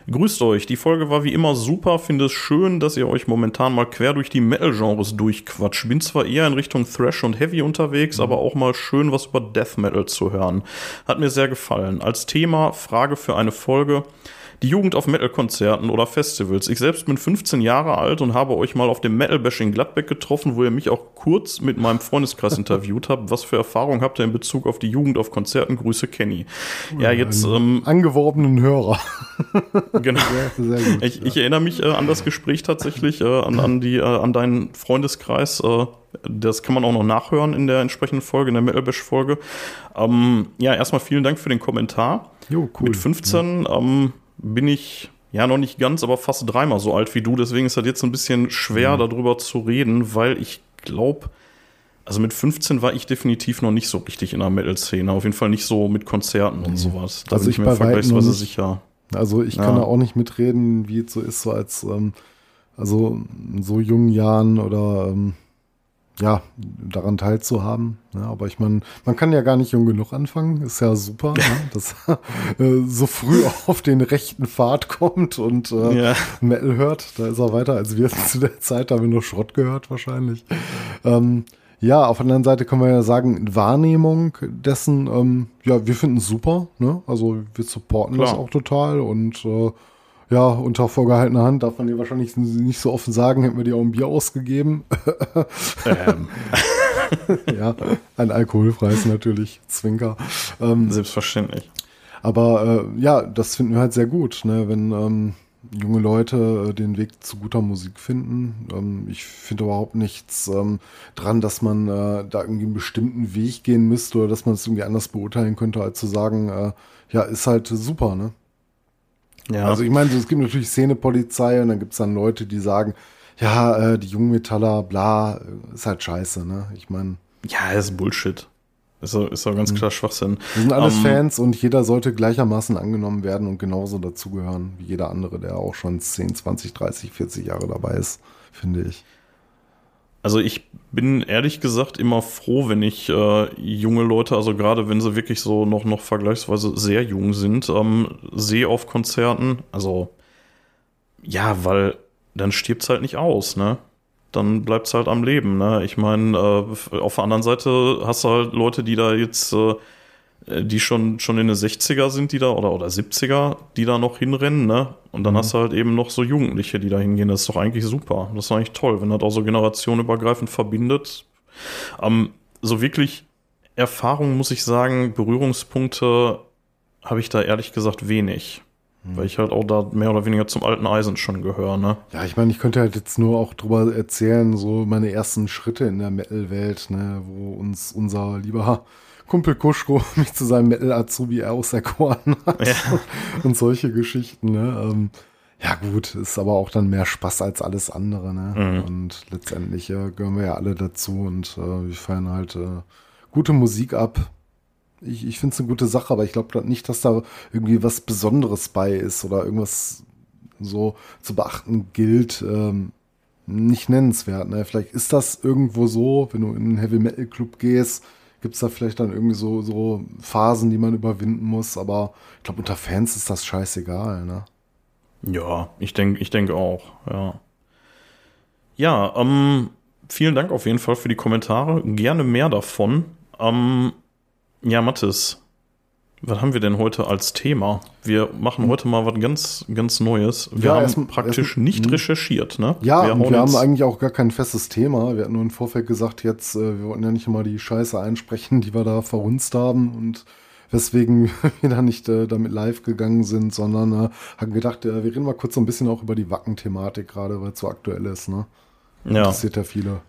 Grüßt euch, die Folge war wie immer super, finde es schön, dass ihr euch momentan mal quer durch die Metal-Genres durchquatscht. Bin zwar eher in Richtung Thrash und Heavy unterwegs, mhm. aber auch mal schön was über Death Metal zu hören. Hat mir sehr gefallen. Als Thema, Frage für eine Folge. Die Jugend auf Metal-Konzerten oder Festivals. Ich selbst bin 15 Jahre alt und habe euch mal auf dem Metal-Bashing Gladbeck getroffen, wo ihr mich auch kurz mit meinem Freundeskreis interviewt habt. Was für Erfahrungen habt ihr in Bezug auf die Jugend auf Konzerten? Grüße, Kenny. Ja, jetzt. Ähm, Angeworbenen Hörer. genau. Sehr, sehr gut, ich, ich, erinnere mich äh, an das Gespräch tatsächlich, äh, an, an, die, äh, an deinen Freundeskreis. Äh, das kann man auch noch nachhören in der entsprechenden Folge, in der Metal-Bash-Folge. Ähm, ja, erstmal vielen Dank für den Kommentar. Jo, cool. Mit 15 ja. ähm, bin ich ja noch nicht ganz, aber fast dreimal so alt wie du. Deswegen ist das jetzt ein bisschen schwer, mhm. darüber zu reden, weil ich glaube, also mit 15 war ich definitiv noch nicht so richtig in der Metal-Szene. Auf jeden Fall nicht so mit Konzerten und sowas. Da also bin ich, ich mir vergleichsweise sicher. Also ich kann ja. da auch nicht mitreden, wie es so ist, so als ähm, also in so jungen Jahren oder ähm, ja, daran teilzuhaben. Ja, aber ich meine, man kann ja gar nicht jung genug anfangen, ist ja super, ne? dass äh, so früh auf den rechten Pfad kommt und äh, ja. Metal hört. Da ist er weiter als wir zu der Zeit, da haben wir nur Schrott gehört wahrscheinlich. Ähm, ja, auf der anderen Seite kann man ja sagen, Wahrnehmung dessen, ähm, ja, wir finden es super, ne? Also wir supporten Klar. das auch total und äh, ja, unter vorgehaltener Hand darf man dir wahrscheinlich nicht so offen sagen, hätten wir dir auch ein Bier ausgegeben. Ähm. ja, ein alkoholfreies natürlich, Zwinker. Ähm, Selbstverständlich. Aber äh, ja, das finden wir halt sehr gut, ne? wenn ähm, junge Leute äh, den Weg zu guter Musik finden. Ähm, ich finde überhaupt nichts ähm, dran, dass man äh, da irgendwie einen bestimmten Weg gehen müsste oder dass man es irgendwie anders beurteilen könnte, als zu sagen, äh, ja, ist halt super, ne? Ja. Also ich meine, es gibt natürlich Szenepolizei und dann gibt es dann Leute, die sagen, ja, äh, die Jungmetaller, bla, ist halt scheiße, ne? Ich meine. Ja, ist Bullshit. Ist doch, ist doch ganz mhm. klar Schwachsinn. Wir sind alles um, ähm, Fans und jeder sollte gleichermaßen angenommen werden und genauso dazugehören wie jeder andere, der auch schon 10, 20, 30, 40 Jahre dabei ist, finde ich. Also ich bin ehrlich gesagt immer froh, wenn ich äh, junge Leute, also gerade wenn sie wirklich so noch, noch vergleichsweise sehr jung sind, ähm, sehe auf Konzerten. Also ja, weil dann stirbt's halt nicht aus, ne? Dann bleibt's halt am Leben, ne? Ich meine, äh, auf der anderen Seite hast du halt Leute, die da jetzt äh, die schon, schon in den 60er sind, die da, oder, oder 70er, die da noch hinrennen, ne? Und dann mhm. hast du halt eben noch so Jugendliche, die da hingehen. Das ist doch eigentlich super. Das ist eigentlich toll, wenn das auch so generationenübergreifend verbindet. Ähm, so wirklich Erfahrung, muss ich sagen, Berührungspunkte habe ich da ehrlich gesagt wenig. Mhm. Weil ich halt auch da mehr oder weniger zum alten Eisen schon gehöre, ne? Ja, ich meine, ich könnte halt jetzt nur auch drüber erzählen, so meine ersten Schritte in der Metal-Welt, ne, wo uns unser lieber Kumpel Kuschko mich zu seinem Metal-Azubi auserkoren hat. Ja. Und solche Geschichten, ne? Ähm, ja, gut, ist aber auch dann mehr Spaß als alles andere, ne? Mhm. Und letztendlich äh, gehören wir ja alle dazu und äh, wir feiern halt äh, gute Musik ab. Ich, ich finde es eine gute Sache, aber ich glaube nicht, dass da irgendwie was Besonderes bei ist oder irgendwas so zu beachten gilt. Ähm, nicht nennenswert. Ne? Vielleicht ist das irgendwo so, wenn du in einen Heavy Metal Club gehst, gibt es da vielleicht dann irgendwie so, so Phasen, die man überwinden muss. Aber ich glaube, unter Fans ist das scheißegal, ne? Ja, ich denke ich denk auch, ja. Ja, ähm, vielen Dank auf jeden Fall für die Kommentare. Gerne mehr davon. Ähm, ja, Mathis, was haben wir denn heute als Thema? Wir machen heute mal was ganz, ganz Neues. Wir ja, haben erst, praktisch erst, nicht hm. recherchiert, ne? Ja, wir, und wir haben eigentlich auch gar kein festes Thema. Wir hatten nur im Vorfeld gesagt, jetzt, äh, wir wollten ja nicht immer die Scheiße einsprechen, die wir da verhunzt haben und weswegen wir da nicht äh, damit live gegangen sind, sondern äh, haben gedacht, äh, wir reden mal kurz so ein bisschen auch über die Wacken-Thematik gerade, weil es so aktuell ist, ne? Ja. Interessiert ja viele.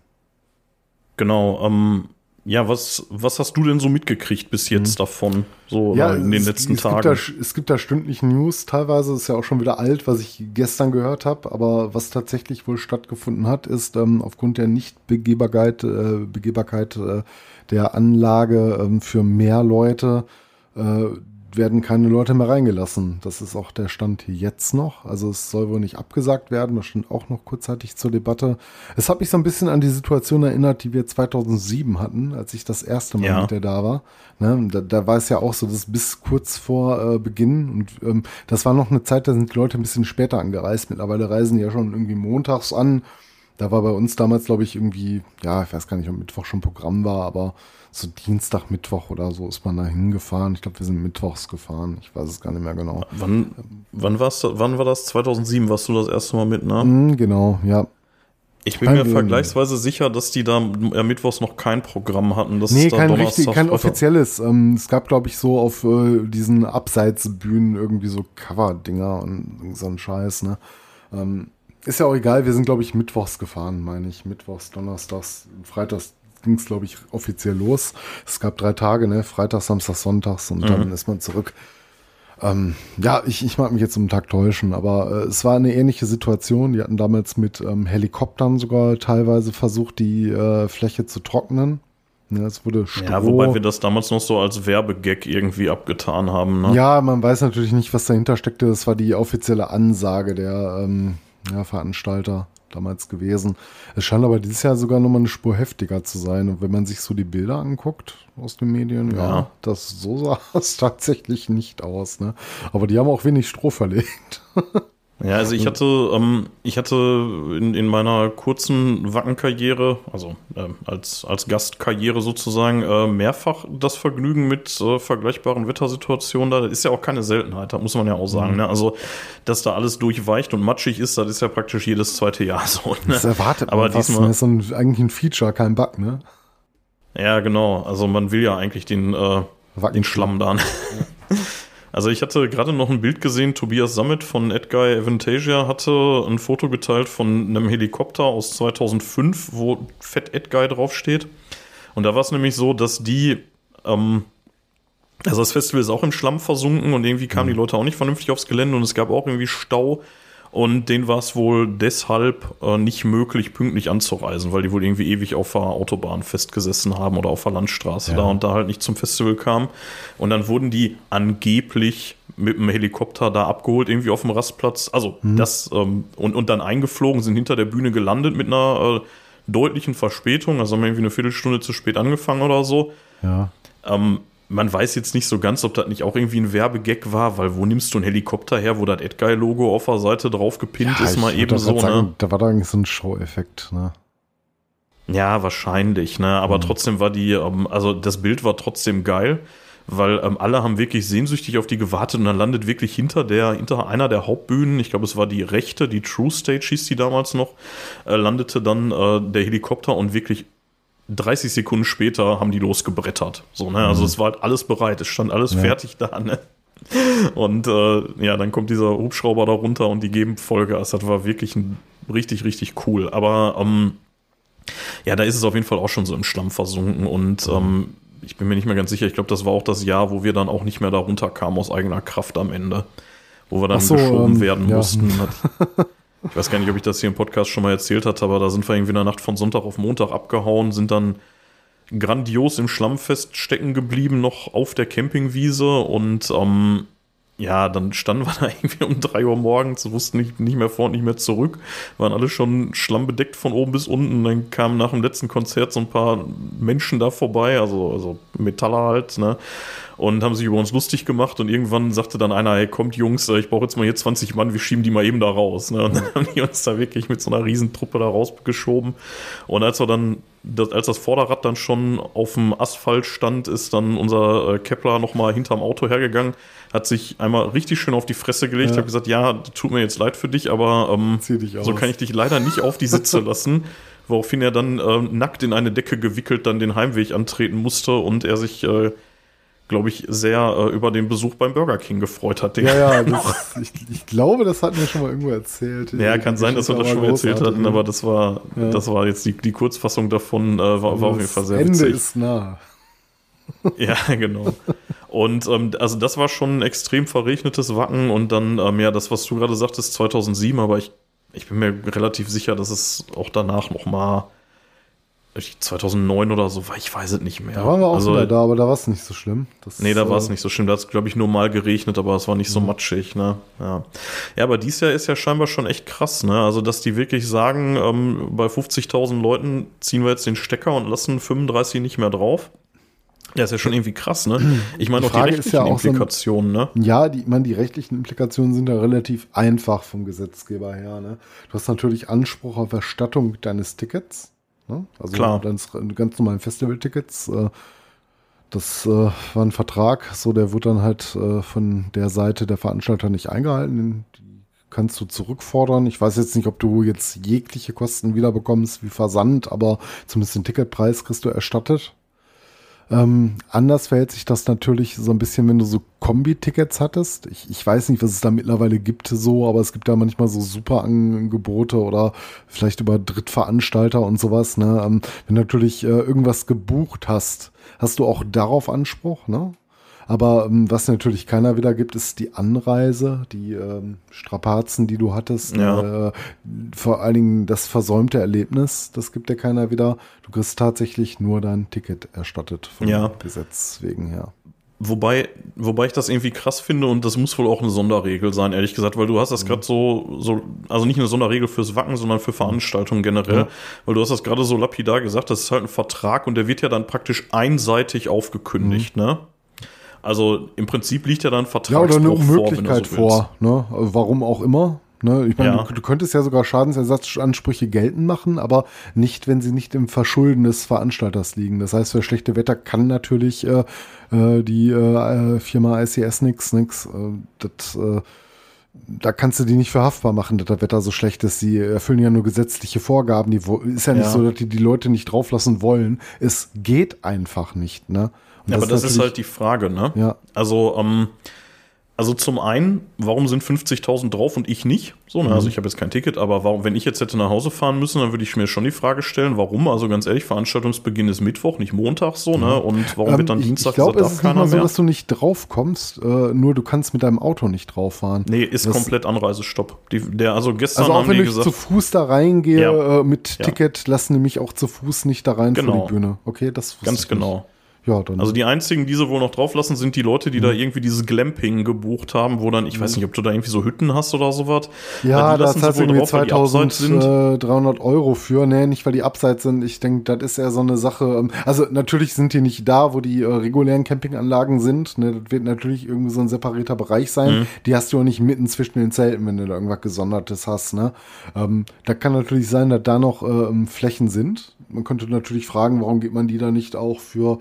Genau, ähm, ja, was, was hast du denn so mitgekriegt bis jetzt mhm. davon, so ja, in den es, letzten es Tagen? Gibt da, es gibt da stündlich News, teilweise ist ja auch schon wieder alt, was ich gestern gehört habe, aber was tatsächlich wohl stattgefunden hat, ist ähm, aufgrund der Nichtbegehbarkeit äh, Begehbarkeit äh, der Anlage ähm, für mehr Leute äh, werden keine Leute mehr reingelassen. Das ist auch der Stand jetzt noch. Also es soll wohl nicht abgesagt werden. Das stand auch noch kurzzeitig zur Debatte. Es hat mich so ein bisschen an die Situation erinnert, die wir 2007 hatten, als ich das erste Mal ja. mit der da war. Ne? Da, da, war es ja auch so, dass bis kurz vor äh, Beginn und ähm, das war noch eine Zeit, da sind die Leute ein bisschen später angereist. Mittlerweile reisen die ja schon irgendwie montags an Da war bei uns damals, glaube ich, irgendwie, ja, ich weiß gar nicht, ob Mittwoch schon Programm war, aber so Dienstag, Mittwoch oder so ist man da hingefahren. Ich glaube, wir sind mittwochs gefahren. Ich weiß es gar nicht mehr genau. Wann, wann, warst du, wann war das? 2007 warst du das erste Mal mit, ne? Mhm, genau, ja. Ich bin mir vergleichsweise sicher, dass die da äh, mittwochs noch kein Programm hatten. Das nee, kein, richtig, kein offizielles. Ähm, es gab, glaube ich, so auf äh, diesen Abseitsbühnen irgendwie so Cover-Dinger und so ein Scheiß, ne? Ähm, ist ja auch egal, wir sind, glaube ich, mittwochs gefahren, meine ich. Mittwochs, Donnerstags, Freitags ging es, glaube ich, offiziell los. Es gab drei Tage, ne? Freitag, Samstag, Sonntags und mhm. dann ist man zurück. Ähm, ja, ich, ich mag mich jetzt um Tag täuschen, aber äh, es war eine ähnliche Situation. Die hatten damals mit ähm, Helikoptern sogar teilweise versucht, die äh, Fläche zu trocknen. Ja, es wurde Stroh. Ja, wobei wir das damals noch so als Werbegag irgendwie abgetan haben. Ne? Ja, man weiß natürlich nicht, was dahinter steckte. Das war die offizielle Ansage der ähm, ja, Veranstalter damals gewesen. Es scheint aber dieses Jahr sogar nochmal eine Spur heftiger zu sein. Und wenn man sich so die Bilder anguckt aus den Medien, ja, ja das so sah es tatsächlich nicht aus. Ne? Aber die haben auch wenig Stroh verlegt. Ja, also ich hatte, ähm, ich hatte in, in meiner kurzen Wackenkarriere, also äh, als, als Gastkarriere sozusagen, äh, mehrfach das Vergnügen mit äh, vergleichbaren Wettersituationen. Da ist ja auch keine Seltenheit, da muss man ja auch sagen. Mhm. Ne? Also, dass da alles durchweicht und matschig ist, das ist ja praktisch jedes zweite Jahr so. Ne? Das erwartet man Aber fast, diesmal, ist ein, eigentlich ein Feature, kein Bug, ne? Ja, genau. Also man will ja eigentlich den, äh, den Schlamm dann. Ja. Also ich hatte gerade noch ein Bild gesehen, Tobias Summit von Edguy Avantasia hatte ein Foto geteilt von einem Helikopter aus 2005, wo Fett Edguy draufsteht. Und da war es nämlich so, dass die, ähm, also das Festival ist auch im Schlamm versunken und irgendwie kamen mhm. die Leute auch nicht vernünftig aufs Gelände und es gab auch irgendwie Stau. Und denen war es wohl deshalb äh, nicht möglich, pünktlich anzureisen, weil die wohl irgendwie ewig auf der Autobahn festgesessen haben oder auf der Landstraße ja. da und da halt nicht zum Festival kamen. Und dann wurden die angeblich mit dem Helikopter da abgeholt, irgendwie auf dem Rastplatz. Also mhm. das ähm, und, und dann eingeflogen, sind hinter der Bühne gelandet mit einer äh, deutlichen Verspätung. Also haben wir irgendwie eine Viertelstunde zu spät angefangen oder so. Ja. Ähm, man weiß jetzt nicht so ganz, ob das nicht auch irgendwie ein Werbegag war, weil wo nimmst du einen Helikopter her, wo das Edguy-Logo auf der Seite drauf gepinnt ja, ist, mal eben so, sagen, ne? Da war da eigentlich so ein Show-Effekt, ne? Ja, wahrscheinlich, ne? Aber mhm. trotzdem war die, ähm, also das Bild war trotzdem geil, weil ähm, alle haben wirklich sehnsüchtig auf die gewartet und dann landet wirklich hinter der, hinter einer der Hauptbühnen, ich glaube, es war die rechte, die True Stage hieß die damals noch, äh, landete dann äh, der Helikopter und wirklich 30 Sekunden später haben die losgebrettert. So, ne? Also mhm. es war halt alles bereit, es stand alles ja. fertig da, ne? Und äh, ja, dann kommt dieser Hubschrauber da runter und die geben Vollgas. Das war wirklich ein, richtig, richtig cool. Aber ähm, ja, da ist es auf jeden Fall auch schon so im Schlamm versunken und mhm. ähm, ich bin mir nicht mehr ganz sicher. Ich glaube, das war auch das Jahr, wo wir dann auch nicht mehr da runterkamen aus eigener Kraft am Ende. Wo wir dann so, geschoben ähm, werden ja. mussten. Ich weiß gar nicht, ob ich das hier im Podcast schon mal erzählt hatte, aber da sind wir irgendwie in der Nacht von Sonntag auf Montag abgehauen, sind dann grandios im Schlamm feststecken geblieben, noch auf der Campingwiese und ähm, ja, dann standen wir da irgendwie um drei Uhr morgens, wussten nicht, nicht mehr vor und nicht mehr zurück, waren alle schon schlammbedeckt von oben bis unten. Dann kamen nach dem letzten Konzert so ein paar Menschen da vorbei, also, also Metaller halt, ne? Und haben sich über uns lustig gemacht und irgendwann sagte dann einer, hey, kommt Jungs, ich brauche jetzt mal hier 20 Mann, wir schieben die mal eben da raus. Ne? Und dann haben die uns da wirklich mit so einer Riesentruppe da rausgeschoben. Und als wir dann das, als das Vorderrad dann schon auf dem Asphalt stand, ist dann unser äh, Kepler nochmal hinterm Auto hergegangen, hat sich einmal richtig schön auf die Fresse gelegt, ja. hat gesagt, ja, tut mir jetzt leid für dich, aber ähm, so kann ich dich leider nicht auf die Sitze lassen. Woraufhin er dann äh, nackt in eine Decke gewickelt dann den Heimweg antreten musste und er sich äh, glaube ich, sehr äh, über den Besuch beim Burger King gefreut hat. Ja, ja, das, ich, ich, glaube, das hatten wir schon mal irgendwo erzählt. Ja, kann sein, dass wir das schon mal erzählt hatten, aber das war, ja. das war jetzt die, die Kurzfassung davon, äh, war, war auf jeden Fall sehr Ende witzig. ist nah. ja, genau. Und ähm, also das war schon ein extrem verregnetes Wacken und dann, ähm, ja, das, was du gerade sagtest, 2007, aber ich, ich bin mir relativ sicher, dass es auch danach noch mal 2009 oder so war, ich weiß es nicht mehr. Da waren wir auch also, wieder da, aber da war es nicht so schlimm. Das, nee, da war es äh, nicht so schlimm. Da hat es, glaube ich, nur mal geregnet, aber es war nicht so mhm. matschig. Ne? Ja. ja, aber dies Jahr ist ja scheinbar schon echt krass. Ne? Also, dass die wirklich sagen, ähm, bei 50.000 Leuten ziehen wir jetzt den Stecker und lassen 35 nicht mehr drauf. Ja, ist ja schon irgendwie krass, ne? Ich meine Die auch die rechtlichen ja auch so ein- Implikationen, ne? Ja, die, ich meine, die rechtlichen Implikationen sind ja relativ einfach vom Gesetzgeber her. Ne? Du hast natürlich Anspruch auf Erstattung deines Tickets. Ne? Also Klar. deines ganz normalen Festival-Tickets. Äh, das äh, war ein Vertrag, so der wird dann halt äh, von der Seite der Veranstalter nicht eingehalten. Die kannst du zurückfordern. Ich weiß jetzt nicht, ob du jetzt jegliche Kosten wiederbekommst wie Versand, aber zumindest den Ticketpreis kriegst du erstattet. Ähm, anders verhält sich das natürlich so ein bisschen, wenn du so Kombi-Tickets hattest. Ich, ich weiß nicht, was es da mittlerweile gibt so, aber es gibt da manchmal so super Angebote oder vielleicht über Drittveranstalter und sowas. Ne? Ähm, wenn du natürlich äh, irgendwas gebucht hast, hast du auch darauf Anspruch, ne? Aber ähm, was natürlich keiner wieder gibt, ist die Anreise, die ähm, Strapazen, die du hattest. Ja. Äh, vor allen Dingen das versäumte Erlebnis, das gibt dir keiner wieder. Du kriegst tatsächlich nur dein Ticket erstattet vom Ja. Gesetz wegen her. Wobei, wobei ich das irgendwie krass finde und das muss wohl auch eine Sonderregel sein, ehrlich gesagt, weil du hast das gerade so, so, also nicht eine Sonderregel fürs Wacken, sondern für Veranstaltungen generell, Ja. weil du hast das gerade so lapidar gesagt, das ist halt ein Vertrag und der wird ja dann praktisch einseitig aufgekündigt, ne? Also im Prinzip liegt ja dann ein Ja, oder eine Vertragsbruch vor, Unmöglichkeit so vor, ne? Also Warum auch immer. Ne? Ich meine, Ja. du, du könntest ja sogar Schadensersatzansprüche geltend machen, aber nicht, wenn sie nicht im Verschulden des Veranstalters liegen. Das heißt, für schlechte Wetter kann natürlich äh, äh, die äh, Firma ICS nix, nix. Äh, das, äh, da kannst du die nicht für haftbar machen, dass das Wetter so schlecht ist. Sie erfüllen ja nur gesetzliche Vorgaben. Die ist ja nicht Ja. so, dass die die Leute nicht drauflassen wollen. Es geht einfach nicht. Ne? Und Ja, aber das ist halt die Frage, ne? Ja. Also, ähm, also zum einen, warum sind 50.000 drauf und ich nicht? So, ne? Mhm. Also ich habe jetzt kein Ticket, aber warum, wenn ich jetzt hätte nach Hause fahren müssen, dann würde ich mir schon die Frage stellen, warum? Also ganz ehrlich, Veranstaltungsbeginn ist Mittwoch, nicht Montag so, ne? Und warum Ähm, wird dann ich- Dienstag Ich glaube, gesagt, es ist nicht mal so, mehr? dass du nicht drauf kommst, äh, nur du kannst mit deinem Auto nicht drauf fahren. Nee, ist Das- komplett Anreisestopp. Die, der, also gestern Also auch wenn die ich gesagt, zu Fuß da reingehe Ja. äh, mit Ja. Ticket, lassen die mich auch zu Fuß nicht da rein vor Genau. die Bühne. Okay, das ganz genau. Nicht. Ja, dann. Also die einzigen, die sie wohl noch drauflassen, sind die Leute, die da Mhm. irgendwie dieses Glamping gebucht haben, wo dann, ich weiß nicht, ob du da irgendwie so Hütten hast oder sowas. ja, die da lassen zahlst du irgendwie drauf, weil die abseits sind. 2300 Euro für. Nee, nicht weil die abseits sind. Ich denke, das ist eher so eine Sache. ähm, Also natürlich sind die nicht da, wo die äh, regulären Campinganlagen sind. Ne, das wird natürlich irgendwie so ein separierter Bereich sein. Mhm. Die hast du auch nicht mitten zwischen den Zelten, wenn du da irgendwas Gesondertes hast. Ne? Ähm, da kann natürlich sein, dass da noch ähm, Flächen sind. Man könnte natürlich fragen, warum geht man die da nicht auch für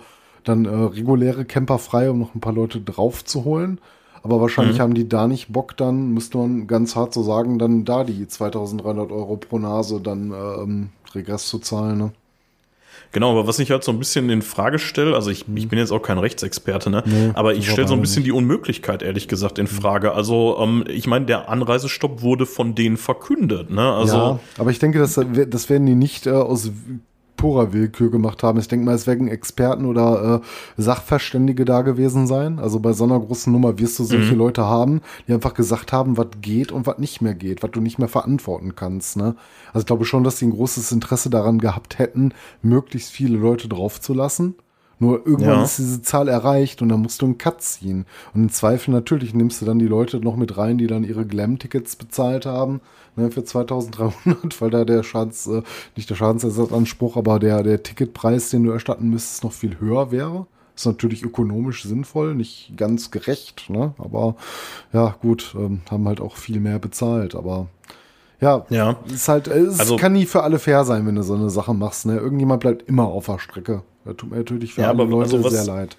dann äh, reguläre Camper frei, um noch ein paar Leute drauf zu holen. Aber wahrscheinlich Mhm. haben die da nicht Bock, dann müsste man ganz hart so sagen, dann da die 2300 Euro pro Nase dann ähm, Regress zu zahlen. Ne? Genau, aber was ich halt so ein bisschen in Frage stelle, also ich, ich bin jetzt auch kein Rechtsexperte, ne? Nee, aber ich stelle so ein bisschen nicht. die Unmöglichkeit, ehrlich gesagt, in Frage. Also, ähm, ich meine, der Anreisestopp wurde von denen verkündet, ne? Also, ja, aber ich denke, das, das werden die nicht äh, aus purer Willkür gemacht haben. Ich denke mal, es werden Experten oder äh, Sachverständige da gewesen sein. Also bei so einer großen Nummer wirst du solche Mhm. Leute haben, die einfach gesagt haben, was geht und was nicht mehr geht, was du nicht mehr verantworten kannst. Ne? Also ich glaube schon, dass sie ein großes Interesse daran gehabt hätten, möglichst viele Leute draufzulassen. Nur irgendwann Ja. ist diese Zahl erreicht und dann musst du einen Cut ziehen. Und im Zweifel natürlich nimmst du dann die Leute noch mit rein, die dann ihre Glam-Tickets bezahlt haben ne, für 2300, weil da der Schadens, äh, nicht der Schadensersatzanspruch, aber der, der Ticketpreis, den du erstatten müsstest, noch viel höher wäre. Ist natürlich ökonomisch sinnvoll, nicht ganz gerecht, ne? aber ja, gut, ähm, haben halt auch viel mehr bezahlt, aber ja, Ja. ist halt, es Also- kann nie für alle fair sein, wenn du so eine Sache machst. Ne? Irgendjemand bleibt immer auf der Strecke. Da tut mir natürlich für Ja, alle aber Leute also was- sehr leid.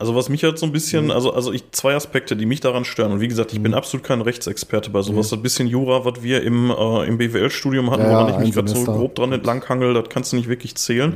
Also was mich halt so ein bisschen, also, also ich, zwei Aspekte, die mich daran stören. Und wie gesagt, Mhm. ich bin absolut kein Rechtsexperte bei sowas. Das bisschen Jura, was wir im, äh, im BWL-Studium hatten, Ja, woran ich mich ein gerade so grob dran entlanghangel, das kannst du nicht wirklich zählen.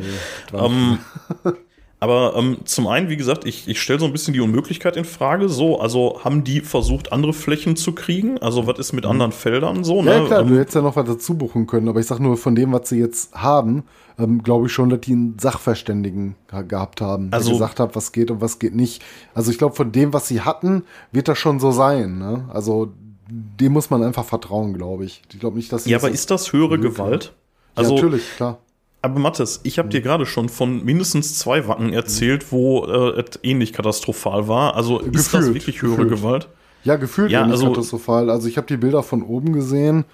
Ähm, aber ähm, zum einen, wie gesagt, ich, ich stelle so ein bisschen die Unmöglichkeit in Frage. So, also haben die versucht, andere Flächen zu kriegen? Also was ist mit anderen Feldern so? Mhm. Ja, ne? klar, Ähm, du hättest ja noch was dazu buchen können, aber ich sag nur, von dem, was sie jetzt haben, ähm, glaube ich schon, dass die einen Sachverständigen ge- gehabt haben, der Also- gesagt hat, was geht und was geht nicht. Also ich glaube, von dem, was sie hatten, wird das schon so sein. Ne? Also dem muss man einfach vertrauen, glaube ich. Ich glaube nicht, dass ja, aber ist das höhere Gewalt? Also, ja, natürlich, klar. Aber Mathis, ich habe dir gerade schon von mindestens zwei Wacken erzählt, wo äh, es ähnlich katastrophal war. Also ist das Gefühlt, wirklich höhere gefühlt. Gewalt? Ja, gefühlt Ja, nicht also- katastrophal. Also ich habe die Bilder von oben gesehen.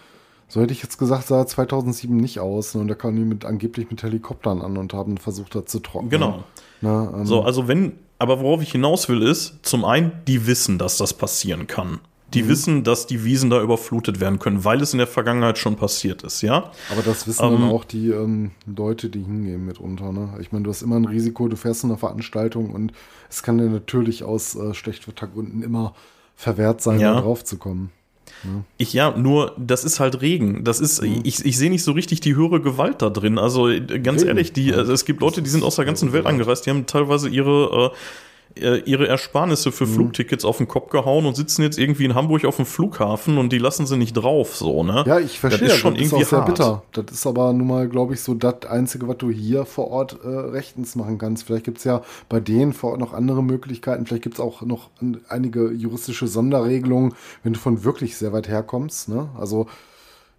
So hätte ich jetzt gesagt, sah 2007 nicht aus. Ne? Und da kamen die mit, angeblich mit Helikoptern an und haben versucht, das zu trocknen. Genau. Na, ähm, So, also wenn, aber worauf ich hinaus will, ist, zum einen, die wissen, dass das passieren kann. Die Mhm. wissen, dass die Wiesen da überflutet werden können, weil es in der Vergangenheit schon passiert ist, ja? aber das wissen ähm, dann auch die ähm, Leute, die hingehen mitunter. Ne? Ich meine, du hast immer ein Risiko, du fährst in eine Veranstaltung und es kann dir natürlich aus äh, Schlechtwettergründen immer verwehrt sein, Ja. da drauf zu kommen. Ich ja, nur das ist halt Regen. Das ist, ich, ich sehe nicht so richtig die höhere Gewalt da drin. Also äh, ganz Regen. ehrlich, die, also es gibt Leute, die sind aus der ganzen Welt angereist, die haben teilweise ihre äh, äh, ihre Ersparnisse Mhm. für Flugtickets auf den Kopf gehauen und sitzen jetzt irgendwie in Hamburg auf dem Flughafen und die lassen sie nicht drauf, so, ne? Ja, ich verstehe, Das ist schon das ist irgendwie auch sehr bitter. Das ist aber nun mal, glaube ich, so das Einzige, was du hier vor Ort äh, rechtens machen kannst. Vielleicht gibt es ja bei denen vor Ort noch andere Möglichkeiten. Vielleicht gibt es auch noch einige juristische Sonderregelungen, wenn du von wirklich sehr weit herkommst. Ne? Also,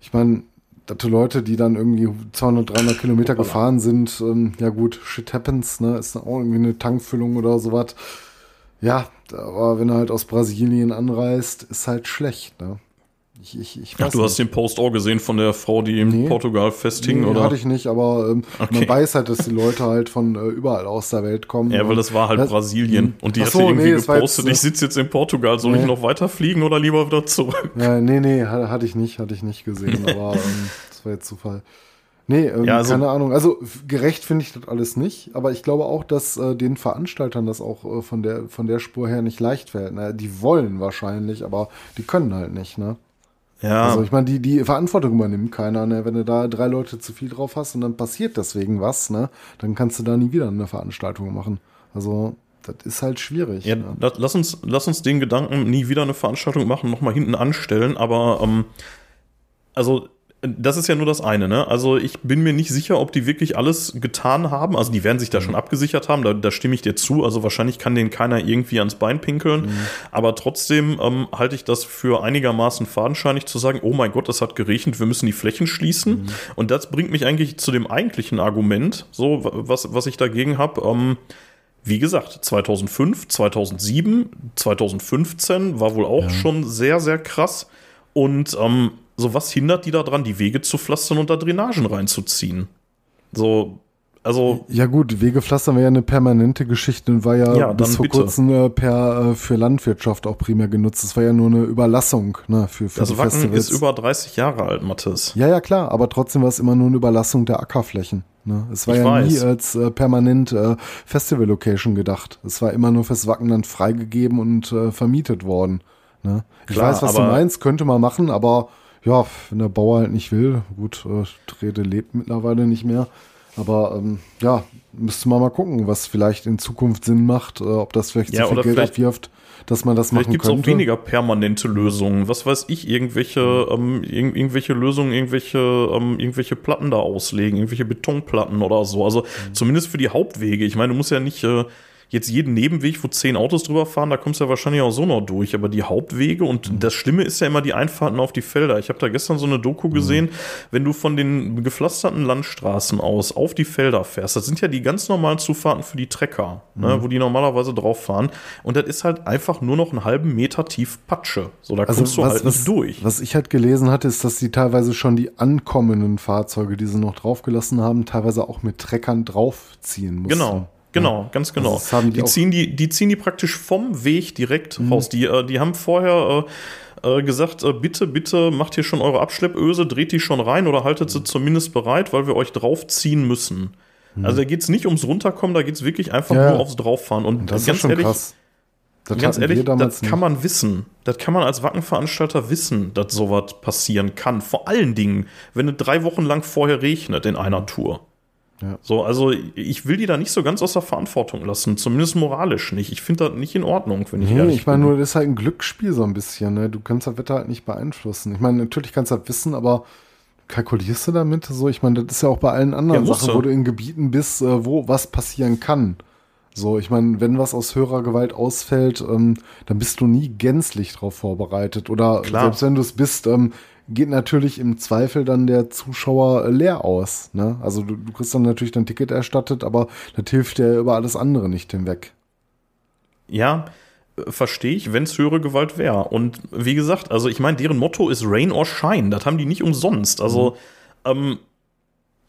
ich meine, dass Leute, die dann irgendwie 200, 300 Kilometer gefahren sind, ähm, ja gut, shit happens, ne? ist dann auch irgendwie eine Tankfüllung oder sowas. Ja, aber wenn er halt aus Brasilien anreist, ist halt schlecht, ne? Ich, ich, ich Ach, du hast nicht. den Post auch gesehen von der Frau, die in Nee. Portugal festhing, Nee, oder? hatte ich nicht, aber ähm, Okay. man weiß halt, dass die Leute halt von äh, überall aus der Welt kommen. Ja, weil das war halt Das- Brasilien. Und die Ach hatte so, irgendwie nee, gepostet, jetzt, ich sitze jetzt in Portugal, soll ich Nee. noch weiterfliegen oder lieber wieder zurück? Ja, nee, nee, ha- hatte ich nicht, hatte ich nicht gesehen, aber ähm, das war jetzt Zufall. Nee, ähm, Ja, also- keine Ahnung. Also gerecht finde ich das alles nicht, aber ich glaube auch, dass äh, den Veranstaltern das auch äh, von der von der Spur her nicht leicht fällt. Ne? Die wollen wahrscheinlich, aber die können halt nicht, ne? Ja, Also ich meine, die, die Verantwortung übernimmt keiner, ne? Wenn du da drei Leute zu viel drauf hast und dann passiert deswegen was, ne? Dann kannst du da nie wieder eine Veranstaltung machen. Also, das ist halt schwierig. ja ne? la- lass, uns, lass uns den Gedanken nie wieder eine Veranstaltung machen, nochmal hinten anstellen, aber ähm, also das ist ja nur das eine, ne? Also ich bin mir nicht sicher, ob die wirklich alles getan haben. Also die werden sich da schon abgesichert haben, da, da stimme ich dir zu. Also wahrscheinlich kann denen keiner irgendwie ans Bein pinkeln. Aber trotzdem ähm, halte ich das für einigermaßen fadenscheinig zu sagen, oh mein Gott, es hat geregnet, wir müssen die Flächen schließen. Und das bringt mich eigentlich zu dem eigentlichen Argument, so wa- was, was ich dagegen habe. Ähm, wie gesagt, 2005, 2007, 2015 war wohl auch schon sehr, sehr krass. Und ähm, so was hindert die daran, die Wege zu pflastern und da Drainagen reinzuziehen? So, also, Ja gut, Wegepflastern war ja eine permanente Geschichte und war ja, Ja, bis vor bitte. kurzem äh, per äh, für Landwirtschaft auch primär genutzt. Das war ja nur eine Überlassung ne, für, für das Wacken Festivals. ist über 30 Jahre alt, Mathis. ja, ja, klar, aber trotzdem war es immer nur eine Überlassung der Ackerflächen. Ne? Es war Ich ja nie weiß. als äh, permanent äh, Festival-Location gedacht. Es war immer nur fürs Wackenland freigegeben und äh, vermietet worden. Ne? Ich Klar, weiß, was du meinst, könnte man machen, aber ja, wenn der Bauer halt nicht will, gut, äh, Trede lebt mittlerweile nicht mehr. Aber ähm, ja, müsste man mal gucken, was vielleicht in Zukunft Sinn macht, äh, ob das vielleicht Ja, so viel Geld vielleicht- abwirft, dass man das Vielleicht machen gibt es auch könnte. weniger permanente Lösungen. Was weiß ich, irgendwelche, ähm, irg irgendwelche Lösungen, irgendwelche, ähm, irgendwelche Platten da auslegen, irgendwelche Betonplatten oder so. Also zumindest für die Hauptwege. Ich meine, du musst ja nicht äh, jetzt jeden Nebenweg, wo zehn Autos drüber fahren, da kommst du ja wahrscheinlich auch so noch durch. Aber die Hauptwege und das Schlimme ist ja immer die Einfahrten auf die Felder. Ich habe da gestern so eine Doku gesehen, wenn du von den gepflasterten Landstraßen aus auf die Felder fährst, das sind ja die ganz normalen Zufahrten für die Trecker, ne, wo die normalerweise drauf fahren. Und das ist halt einfach nur noch einen halben Meter tief Patsche. So, da kommst du halt nicht durch. Also Was ich halt gelesen hatte, ist, dass die teilweise schon die ankommenden Fahrzeuge, die sie noch draufgelassen haben, teilweise auch mit Treckern draufziehen mussten. Genau. Genau, ganz genau. Also das die die, ziehen die, die ziehen die praktisch vom Weg direkt Mhm. raus. Die, äh, die haben vorher äh, äh, gesagt, äh, bitte, bitte macht hier schon eure Abschleppöse, dreht die schon rein oder haltet Mhm. sie zumindest bereit, weil wir euch draufziehen müssen. Also da geht es nicht ums Runterkommen, da geht es wirklich einfach Mhm. Ja. nur aufs Drauffahren. Und, Das ist ganz ja schon ehrlich, krass. Das ganz ehrlich, das kann man wissen. Das kann man als Wackenveranstalter wissen, dass sowas passieren kann. Vor allen Dingen, wenn es drei Wochen lang vorher regnet in einer Tour. Ja. So, also ich will die da nicht so ganz aus der Verantwortung lassen, zumindest moralisch nicht. Ich finde das nicht in Ordnung, wenn ich Nee, ehrlich ich meine nur, das ist halt ein Glücksspiel so ein bisschen. Ne? Du kannst das Wetter halt nicht beeinflussen. Ich meine, natürlich kannst du das wissen, aber kalkulierst du damit? So, ich meine, das ist ja auch bei allen anderen Ja, Sachen, wo du in Gebieten bist, äh, wo was passieren kann. So, ich meine, wenn was aus höherer Gewalt ausfällt, ähm, dann bist du nie gänzlich darauf vorbereitet. Oder Klar. selbst wenn du es bist, ähm, geht natürlich im Zweifel dann der Zuschauer äh, leer aus. Ne? Also du, du kriegst dann natürlich dein Ticket erstattet, aber das hilft dir über alles andere nicht hinweg. Ja, verstehe ich, wenn es höhere Gewalt wäre. Und wie gesagt, also ich meine, deren Motto ist Rain or Shine. Das haben die nicht umsonst. Also, mhm. ähm,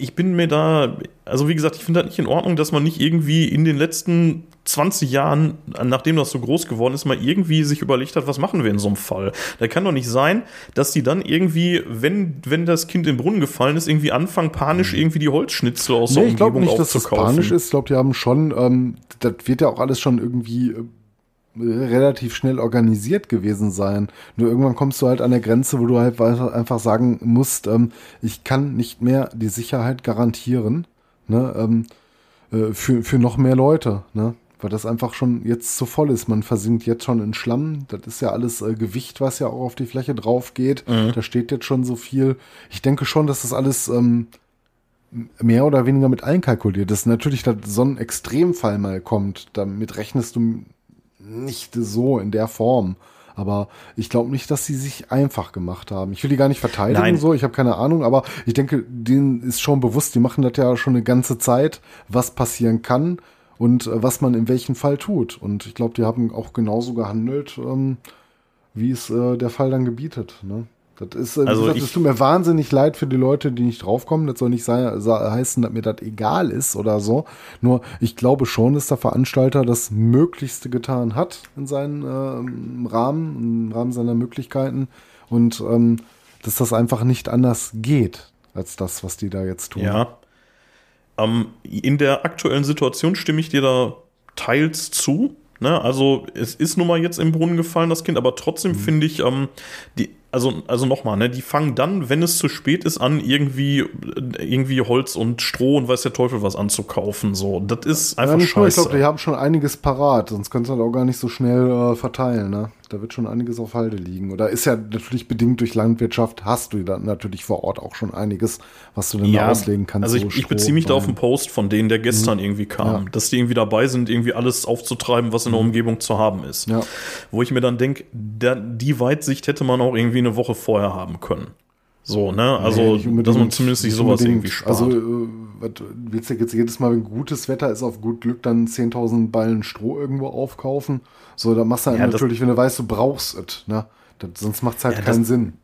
ich bin mir da, also wie gesagt, ich finde das nicht in Ordnung, dass man nicht irgendwie in den letzten 20 Jahren, nachdem das so groß geworden ist, mal irgendwie sich überlegt hat, was machen wir in so einem Fall. Da kann doch nicht sein, dass die dann irgendwie, wenn, wenn das Kind in den Brunnen gefallen ist, irgendwie anfangen, panisch irgendwie die Holzschnitzel aus nee, der Umgebung ich glaube nicht, dass das panisch ist. Ich glaube, die haben schon, ähm, das wird ja auch alles schon irgendwie äh, relativ schnell organisiert gewesen sein. Nur irgendwann kommst du halt an der Grenze, wo du halt einfach sagen musst, ähm, ich kann nicht mehr die Sicherheit garantieren ne, ähm, äh, für, für noch mehr Leute. Ne? Weil das einfach schon jetzt zu voll ist. Man versinkt jetzt schon in Schlamm. Das ist ja alles äh, Gewicht, was ja auch auf die Fläche drauf geht. Mhm. Da steht jetzt schon so viel. Ich denke schon, dass das alles ähm, mehr oder weniger mit einkalkuliert ist. Natürlich, dass so ein Extremfall mal kommt, damit rechnest du nicht so in der Form. Aber ich glaube nicht, dass sie sich einfach gemacht haben. Ich will die gar nicht verteidigen, Nein. so, ich habe keine Ahnung, aber ich denke, denen ist schon bewusst, die machen das ja schon eine ganze Zeit, was passieren kann und äh, was man in welchem Fall tut. Und ich glaube, die haben auch genauso gehandelt, ähm, wie es äh, der Fall dann gebietet. Ne? Das ist, also gesagt, es tut mir wahnsinnig leid für die Leute, die nicht draufkommen. Das soll nicht sein, heißen, dass mir das egal ist oder so. Nur ich glaube schon, dass der Veranstalter das Möglichste getan hat in seinem äh, Rahmen, im Rahmen seiner Möglichkeiten und ähm, dass das einfach nicht anders geht als das, was die da jetzt tun. Ja. Ähm, in der aktuellen Situation stimme ich dir da teils zu. Ne? Also es ist nun mal jetzt im Brunnen gefallen, das Kind, aber trotzdem mhm. finde ich, ähm, die, also, also nochmal, ne, die fangen dann, wenn es zu spät ist, an, irgendwie, irgendwie Holz und Stroh und weiß der Teufel was anzukaufen. So, das ist einfach ja, scheiße. Ich glaube, die haben schon einiges parat, sonst können sie halt auch gar nicht so schnell äh, verteilen, ne? Da wird schon einiges auf Halde liegen. Oder ist ja natürlich bedingt durch Landwirtschaft, hast du dann natürlich vor Ort auch schon einiges, was du dann ja, auslegen kannst. Also ich, so ich beziehe mich da auf einen Post von denen, der gestern mhm. irgendwie kam, ja. dass die irgendwie dabei sind, irgendwie alles aufzutreiben, was in der mhm. Umgebung zu haben ist. Ja. Wo ich mir dann denke, die Weitsicht hätte man auch irgendwie eine Woche vorher haben können. So, ne? Also, nee, dass man zumindest sich sowas irgendwie spart. Also, äh, was, willst du jetzt jedes Mal, wenn gutes Wetter ist, auf gut Glück dann 10.000 Ballen Stroh irgendwo aufkaufen? So, da machst du halt ja, natürlich, wenn du weißt, du brauchst es, ne? Das, sonst macht es halt ja, keinen Sinn.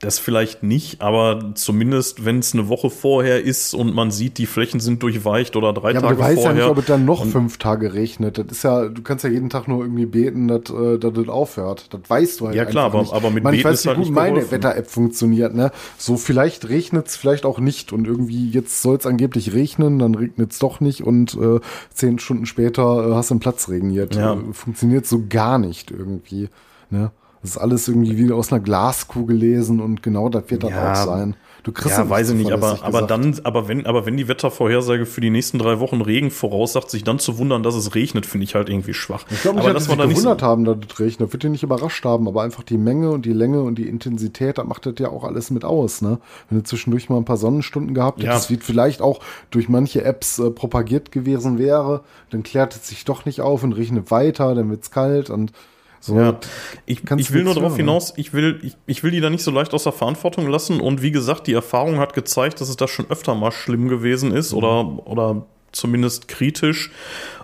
Das vielleicht nicht, aber zumindest, wenn es eine Woche vorher ist und man sieht, die Flächen sind durchweicht oder drei ja, Tage vorher. Aber du weißt vorher, ja nicht, ob es dann noch fünf Tage regnet. Das ist ja, du kannst ja jeden Tag nur irgendwie beten, dass, äh, dass das aufhört. Das weißt du halt Ja klar, aber, nicht. aber mit Man, Beten ich weiß, ist halt wie gut meine Wetter-App funktioniert. Ne? So vielleicht regnet es, vielleicht auch nicht. Und irgendwie jetzt soll es angeblich regnen, dann regnet es doch nicht und äh, zehn Stunden später äh, hast du einen Platz regniert. Ja. Äh, funktioniert so gar nicht irgendwie. Ne? Das ist alles irgendwie wie aus einer Glaskugel lesen und genau das wird dann ja, auch sein. Du kriegst ja, weiß ich nicht, aber, aber dann, aber wenn, aber wenn die Wettervorhersage für die nächsten drei Wochen Regen voraussagt, sich dann zu wundern, dass es regnet, finde ich halt irgendwie schwach. Ich glaube nicht, dass wir da gewundert so haben, dass es regnet. Wird dir nicht überrascht haben, aber einfach die Menge und die Länge und die Intensität, da macht das ja auch alles mit aus, ne? Wenn du zwischendurch mal ein paar Sonnenstunden gehabt hättest, ja. das wird vielleicht auch durch manche Apps äh, propagiert gewesen wäre, dann klärt es sich doch nicht auf und regnet weiter, dann wird es kalt und so, ja. Ich, ich will nur darauf ne? hinaus, ich will, ich, ich will die da nicht so leicht aus der Verantwortung lassen. Und wie gesagt, die Erfahrung hat gezeigt, dass es da schon öfter mal schlimm gewesen ist mhm. oder, oder zumindest kritisch.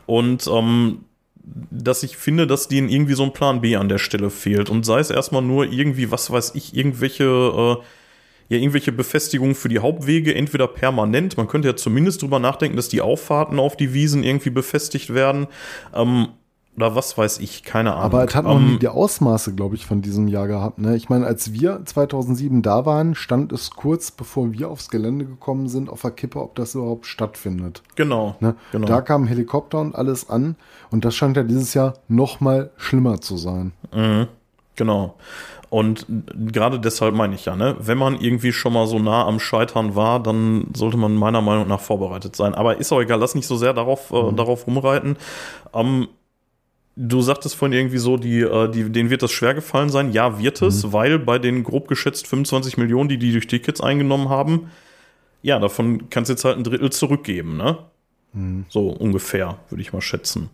Und ähm, dass ich finde, dass denen irgendwie so ein Plan B an der Stelle fehlt. Und sei es erstmal nur irgendwie, was weiß ich, irgendwelche, äh, ja, irgendwelche Befestigungen für die Hauptwege, entweder permanent, man könnte ja zumindest drüber nachdenken, dass die Auffahrten auf die Wiesen irgendwie befestigt werden. Ähm, oder was weiß ich, keine Ahnung. Aber es hat noch um, nie die Ausmaße, glaube ich, von diesem Jahr gehabt. Ne? Ich meine, als wir 2007 da waren, stand es kurz bevor wir aufs Gelände gekommen sind, auf der Kippe, ob das überhaupt stattfindet. Genau, ne? genau. Da kamen Helikopter und alles an. Und das scheint ja dieses Jahr noch mal schlimmer zu sein. Mhm, genau. Und gerade deshalb meine ich ja, ne, wenn man irgendwie schon mal so nah am Scheitern war, dann sollte man meiner Meinung nach vorbereitet sein. Aber ist auch egal, lass nicht so sehr darauf, äh, mhm. darauf rumreiten. Ähm, Du sagtest vorhin irgendwie so, die, äh, die, denen wird das schwer gefallen sein. Ja, wird es, mhm. weil bei den grob geschätzt 25 Millionen, die die durch Tickets eingenommen haben, ja, davon kannst du jetzt halt ein Drittel zurückgeben, ne? Mhm. So ungefähr, würde ich mal schätzen.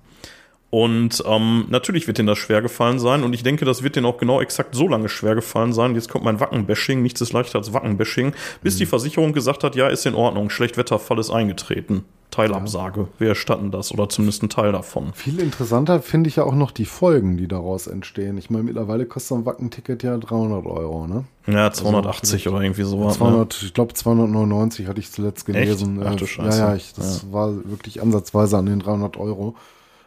Und ähm, natürlich wird denen das schwer gefallen sein und ich denke, das wird denen auch genau exakt so lange schwer gefallen sein. Jetzt kommt mein Wackenbashing, nichts ist leichter als Wackenbashing, bis mhm. die Versicherung gesagt hat, ja, ist in Ordnung, Schlechtwetterfall ist eingetreten. Teilabsage. Wir erstatten das oder zumindest einen Teil davon. Viel interessanter finde ich ja auch noch die Folgen, die daraus entstehen. Ich meine, mittlerweile kostet so ein Wacken-Ticket ja 300 Euro, ne? Ja, 280 Also, oder irgendwie sowas. 200, ich glaube 299 hatte ich zuletzt gelesen. Ach du Scheiße. Ja, ja, ich, das war wirklich ansatzweise an den 300 Euro.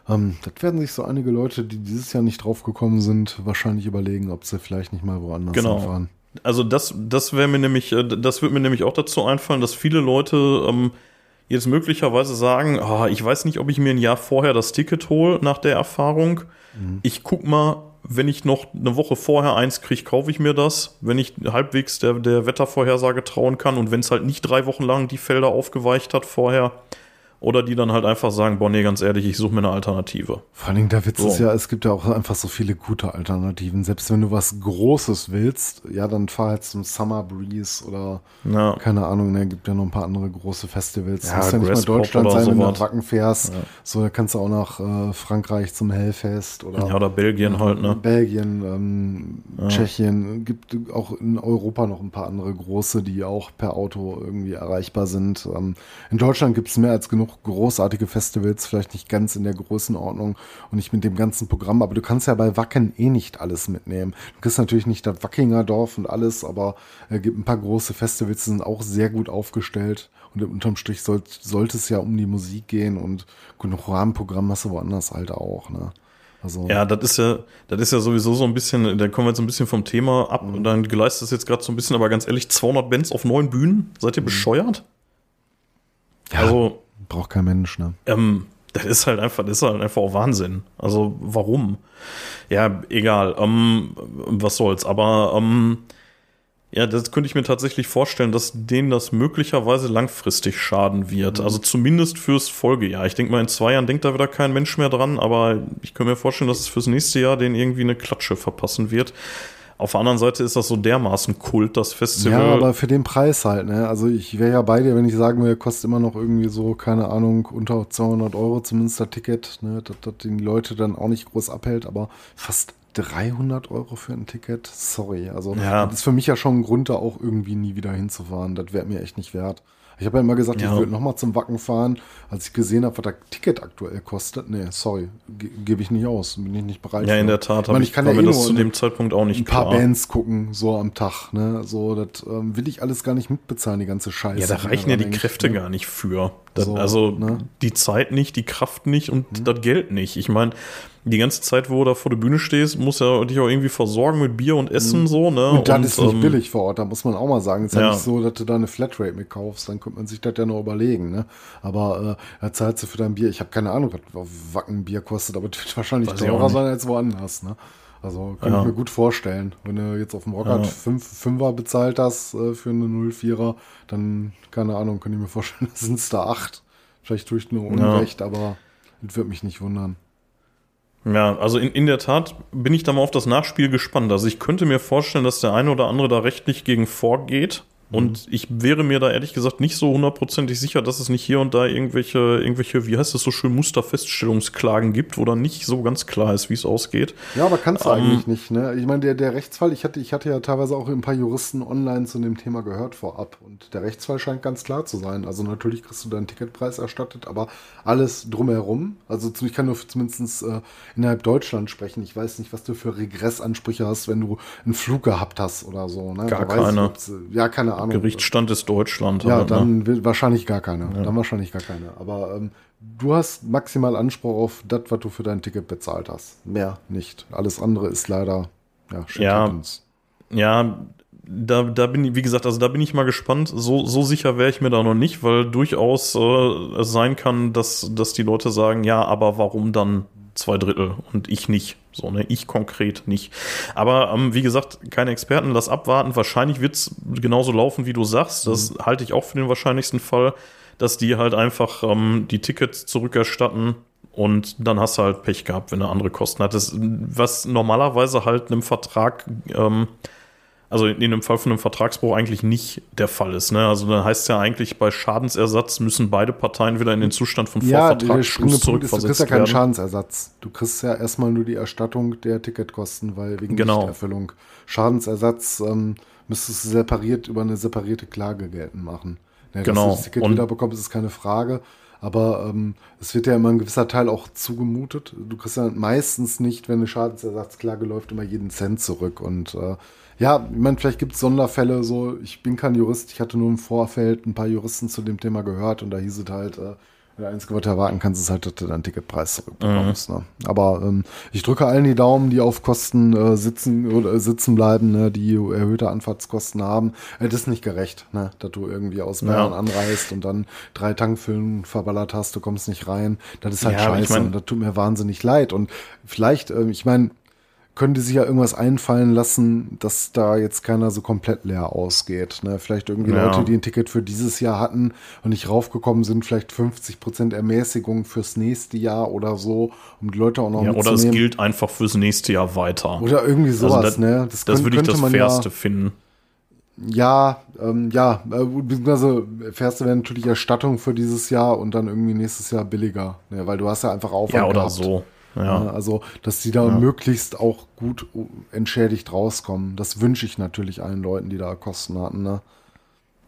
Ähm, das werden sich so einige Leute, die dieses Jahr nicht drauf gekommen sind, wahrscheinlich überlegen, ob sie vielleicht nicht mal woanders Genau. hinfahren. Also das, das wäre mir nämlich, äh, das wird mir nämlich auch dazu einfallen, dass viele Leute ähm, jetzt möglicherweise sagen, ah, ich weiß nicht, ob ich mir ein Jahr vorher das Ticket hole nach der Erfahrung. Ich guck mal, wenn ich noch eine Woche vorher eins kriege, kaufe ich mir das, wenn ich halbwegs der, der Wettervorhersage trauen kann und wenn es halt nicht drei Wochen lang die Felder aufgeweicht hat vorher. Oder die dann halt einfach sagen, boah, nee, ganz ehrlich, ich suche mir eine Alternative. Vor allen Dingen, der Witz So. ist ja, es gibt ja auch einfach so viele gute Alternativen. Selbst wenn du was Großes willst, ja, dann fahr halt zum Summer Breeze oder Ja. keine Ahnung, ne, gibt ja noch ein paar andere große Festivals. Ja, muss ja nicht mal Deutschland sein, wenn du nach Wacken fährst. So, da kannst du auch nach äh, Frankreich zum Hellfest oder, Ja, oder Belgien halt, ne? Belgien, ähm, Tschechien. Gibt auch in Europa noch ein paar andere große, die auch per Auto irgendwie erreichbar sind. Ähm, in Deutschland gibt es mehr als genug großartige Festivals, vielleicht nicht ganz in der Größenordnung und nicht mit dem ganzen Programm, aber du kannst ja bei Wacken eh nicht alles mitnehmen. Du kriegst natürlich nicht das Wackinger Dorf und alles, aber es gibt ein paar große Festivals, die sind auch sehr gut aufgestellt. Und unterm Strich soll, sollte es ja um die Musik gehen und genug Rahmenprogramm hast du woanders halt auch. Ne? Also, Ja, das ist ja, das ist ja sowieso so ein bisschen, da kommen wir jetzt ein bisschen vom Thema ab und dann geleistet es jetzt gerade so ein bisschen, aber ganz ehrlich, 200 Bands auf neun Bühnen? Seid ihr bescheuert? Also, braucht kein Mensch. Ne? ähm, das ist halt einfach, das ist halt einfach auch Wahnsinn. Also, warum? Ja, egal. Ähm, was soll's. Aber ähm, ja, das könnte ich mir tatsächlich vorstellen, dass denen das möglicherweise langfristig schaden wird. Also zumindest fürs Folgejahr. Ich denke mal, in zwei Jahren denkt da wieder kein Mensch mehr dran, aber ich kann mir vorstellen, dass es fürs nächste Jahr denen irgendwie eine Klatsche verpassen wird. Auf der anderen Seite ist das so dermaßen Kult, das Festival. Ja, aber für den Preis halt, ne? Also ich wäre ja bei dir, wenn ich sagen würde, kostet immer noch irgendwie so, keine Ahnung, unter 200 Euro zumindest das Ticket, ne? Dass das die Leute dann auch nicht groß abhält, aber fast 300 Euro für ein Ticket, sorry. Also Ja. das ist für mich ja schon ein Grund, da auch irgendwie nie wieder hinzufahren. Das wäre mir echt nicht wert. Ich habe ja immer gesagt, Ja. ich würde nochmal zum Wacken fahren, als ich gesehen habe, was das Ticket aktuell kostet. Nee, sorry, ge gebe ich nicht aus, bin ich nicht bereit ja, in für. der Tat Ich ich kann ja mir eh das zu eine- dem Zeitpunkt auch nicht ein paar klar. Bands gucken, so am Tag, ne? So, das ähm, will ich alles gar nicht mitbezahlen, die ganze Scheiße. Ja, da die reichen ja die Kräfte ne? gar nicht für. Das, So, also ne? Mhm. die Zeit nicht, die Kraft nicht und das Geld nicht. Ich meine, die ganze Zeit, wo du da vor der Bühne stehst, muss ja dich auch irgendwie versorgen mit Bier und Essen so, ne? Mhm. Und das ist nicht ähm, billig vor Ort, da muss man auch mal sagen. Es ist ja. Ja. nicht so, dass du da eine Flatrate mit kaufst, dann könnte man sich das ja noch überlegen, ne? Aber äh, da zahlst du für dein Bier, ich habe keine Ahnung, was auf Wacken Bier kostet, aber das wird wahrscheinlich Weiß teurer sein als woanders, ne? Also kann Ja. ich mir gut vorstellen. Wenn du jetzt auf dem Rockhard Ja. fünf Fünfer bezahlt hast äh, für eine 04er, dann, keine Ahnung, kann ich mir vorstellen, sind es da acht. Vielleicht tue ich nur Unrecht, aber das würde mich nicht wundern. Ja, also in, in der Tat bin ich da mal auf das Nachspiel gespannt. Also ich könnte mir vorstellen, dass der eine oder andere da rechtlich gegen vorgeht. Mhm. Und ich wäre mir da ehrlich gesagt nicht so hundertprozentig sicher, dass es nicht hier und da irgendwelche, irgendwelche, wie heißt es so schön, Musterfeststellungsklagen gibt, wo dann nicht so ganz klar ist, wie es ausgeht. Ja, aber kannst du Ähm, eigentlich nicht, ne? Ich meine, der, der Rechtsfall, ich hatte, ich hatte ja teilweise auch ein paar Juristen online zu dem Thema gehört vorab. Und der Rechtsfall scheint ganz klar zu sein. Also natürlich kriegst du deinen Ticketpreis erstattet, aber alles drumherum, also ich kann nur zumindest äh, innerhalb Deutschland sprechen. Ich weiß nicht, was du für Regressansprüche hast, wenn du einen Flug gehabt hast oder so. Ne? Gar ich, keine. äh, ja, keine Ahnung. Gerichtsstand ist Deutschland. Ja, aber, ne? dann will, wahrscheinlich gar keine. Dann wahrscheinlich gar keine. Aber ähm, du hast maximal Anspruch auf das, was du für dein Ticket bezahlt hast. Mehr nicht. Alles andere ist leider, ja, Ja. Ja, da, da bin ich, wie gesagt, also da bin ich mal gespannt. So, so sicher wäre ich mir da noch nicht, weil durchaus äh, es sein kann, dass, dass die Leute sagen, ja, aber warum dann zwei Drittel und ich nicht? So, ne, ich konkret nicht. Aber ähm, wie gesagt, keine Experten, lass abwarten. Wahrscheinlich wird's genauso laufen, wie du sagst. Das halte ich auch für den wahrscheinlichsten Fall, dass die halt einfach ähm, die Tickets zurückerstatten und dann hast du halt Pech gehabt, wenn du andere Kosten hattest. Was normalerweise halt einem Vertrag, ähm, also in dem Fall von einem Vertragsbruch eigentlich nicht der Fall ist. Ne? Also dann heißt ja eigentlich, bei Schadensersatz müssen beide Parteien wieder in den Zustand von Ja, Vorvertragsschluss Punkt ist, du kriegst ja zurückversetzt keinen werden. Schadensersatz. Du kriegst ja erstmal nur die Erstattung der Ticketkosten, weil wegen Genau. Nichterfüllung. Schadensersatz ähm, müsstest du separiert über eine separierte Klage geltend machen. Ne, Genau. Dass du das Ticket Und- wieder bekommst, ist keine Frage. Aber ähm, es wird ja immer ein gewisser Teil auch zugemutet. Du kriegst ja meistens nicht, wenn eine Schadensersatzklage läuft, immer jeden Cent zurück. Und äh, ja, ich meine, vielleicht gibt es Sonderfälle so. Ich bin kein Jurist, ich hatte nur im Vorfeld ein paar Juristen zu dem Thema gehört und da hieß es halt, äh, der einzige, was du erwarten kannst, ist halt, dass du deinen Ticketpreis zurückbekommst. Mhm. Ne? Aber ähm, ich drücke allen die Daumen, die auf Kosten äh, sitzen oder äh, sitzen bleiben, ne? die erhöhte Anfahrtskosten haben. Äh, das ist nicht gerecht, ne? dass du irgendwie aus Bayern ja. anreist und dann drei Tankfüllen verballert hast, du kommst nicht rein. Das ist halt ja, scheiße. Ich mein, und das tut mir wahnsinnig leid. Und vielleicht, äh, ich meine, könnte sich ja irgendwas einfallen lassen, dass da jetzt keiner so komplett leer ausgeht. Ne? Vielleicht irgendwie ja. Leute, die ein Ticket für dieses Jahr hatten und nicht raufgekommen sind, vielleicht 50 Prozent Ermäßigung fürs nächste Jahr oder so, um die Leute auch noch ja, Oder es gilt einfach fürs nächste Jahr weiter. Oder irgendwie also sowas, also das, ne? Das, das würde ich das Fairste ja, finden. Ja, ähm, ja, äh, beziehungsweise Fairste wäre natürlich Erstattung für dieses Jahr und dann irgendwie nächstes Jahr billiger, ne? weil du hast ja einfach Aufwand Ja, oder gehabt. so. Ja. Also, dass die da ja. möglichst auch gut entschädigt rauskommen. Das wünsche ich natürlich allen Leuten, die da Kosten hatten. Ne?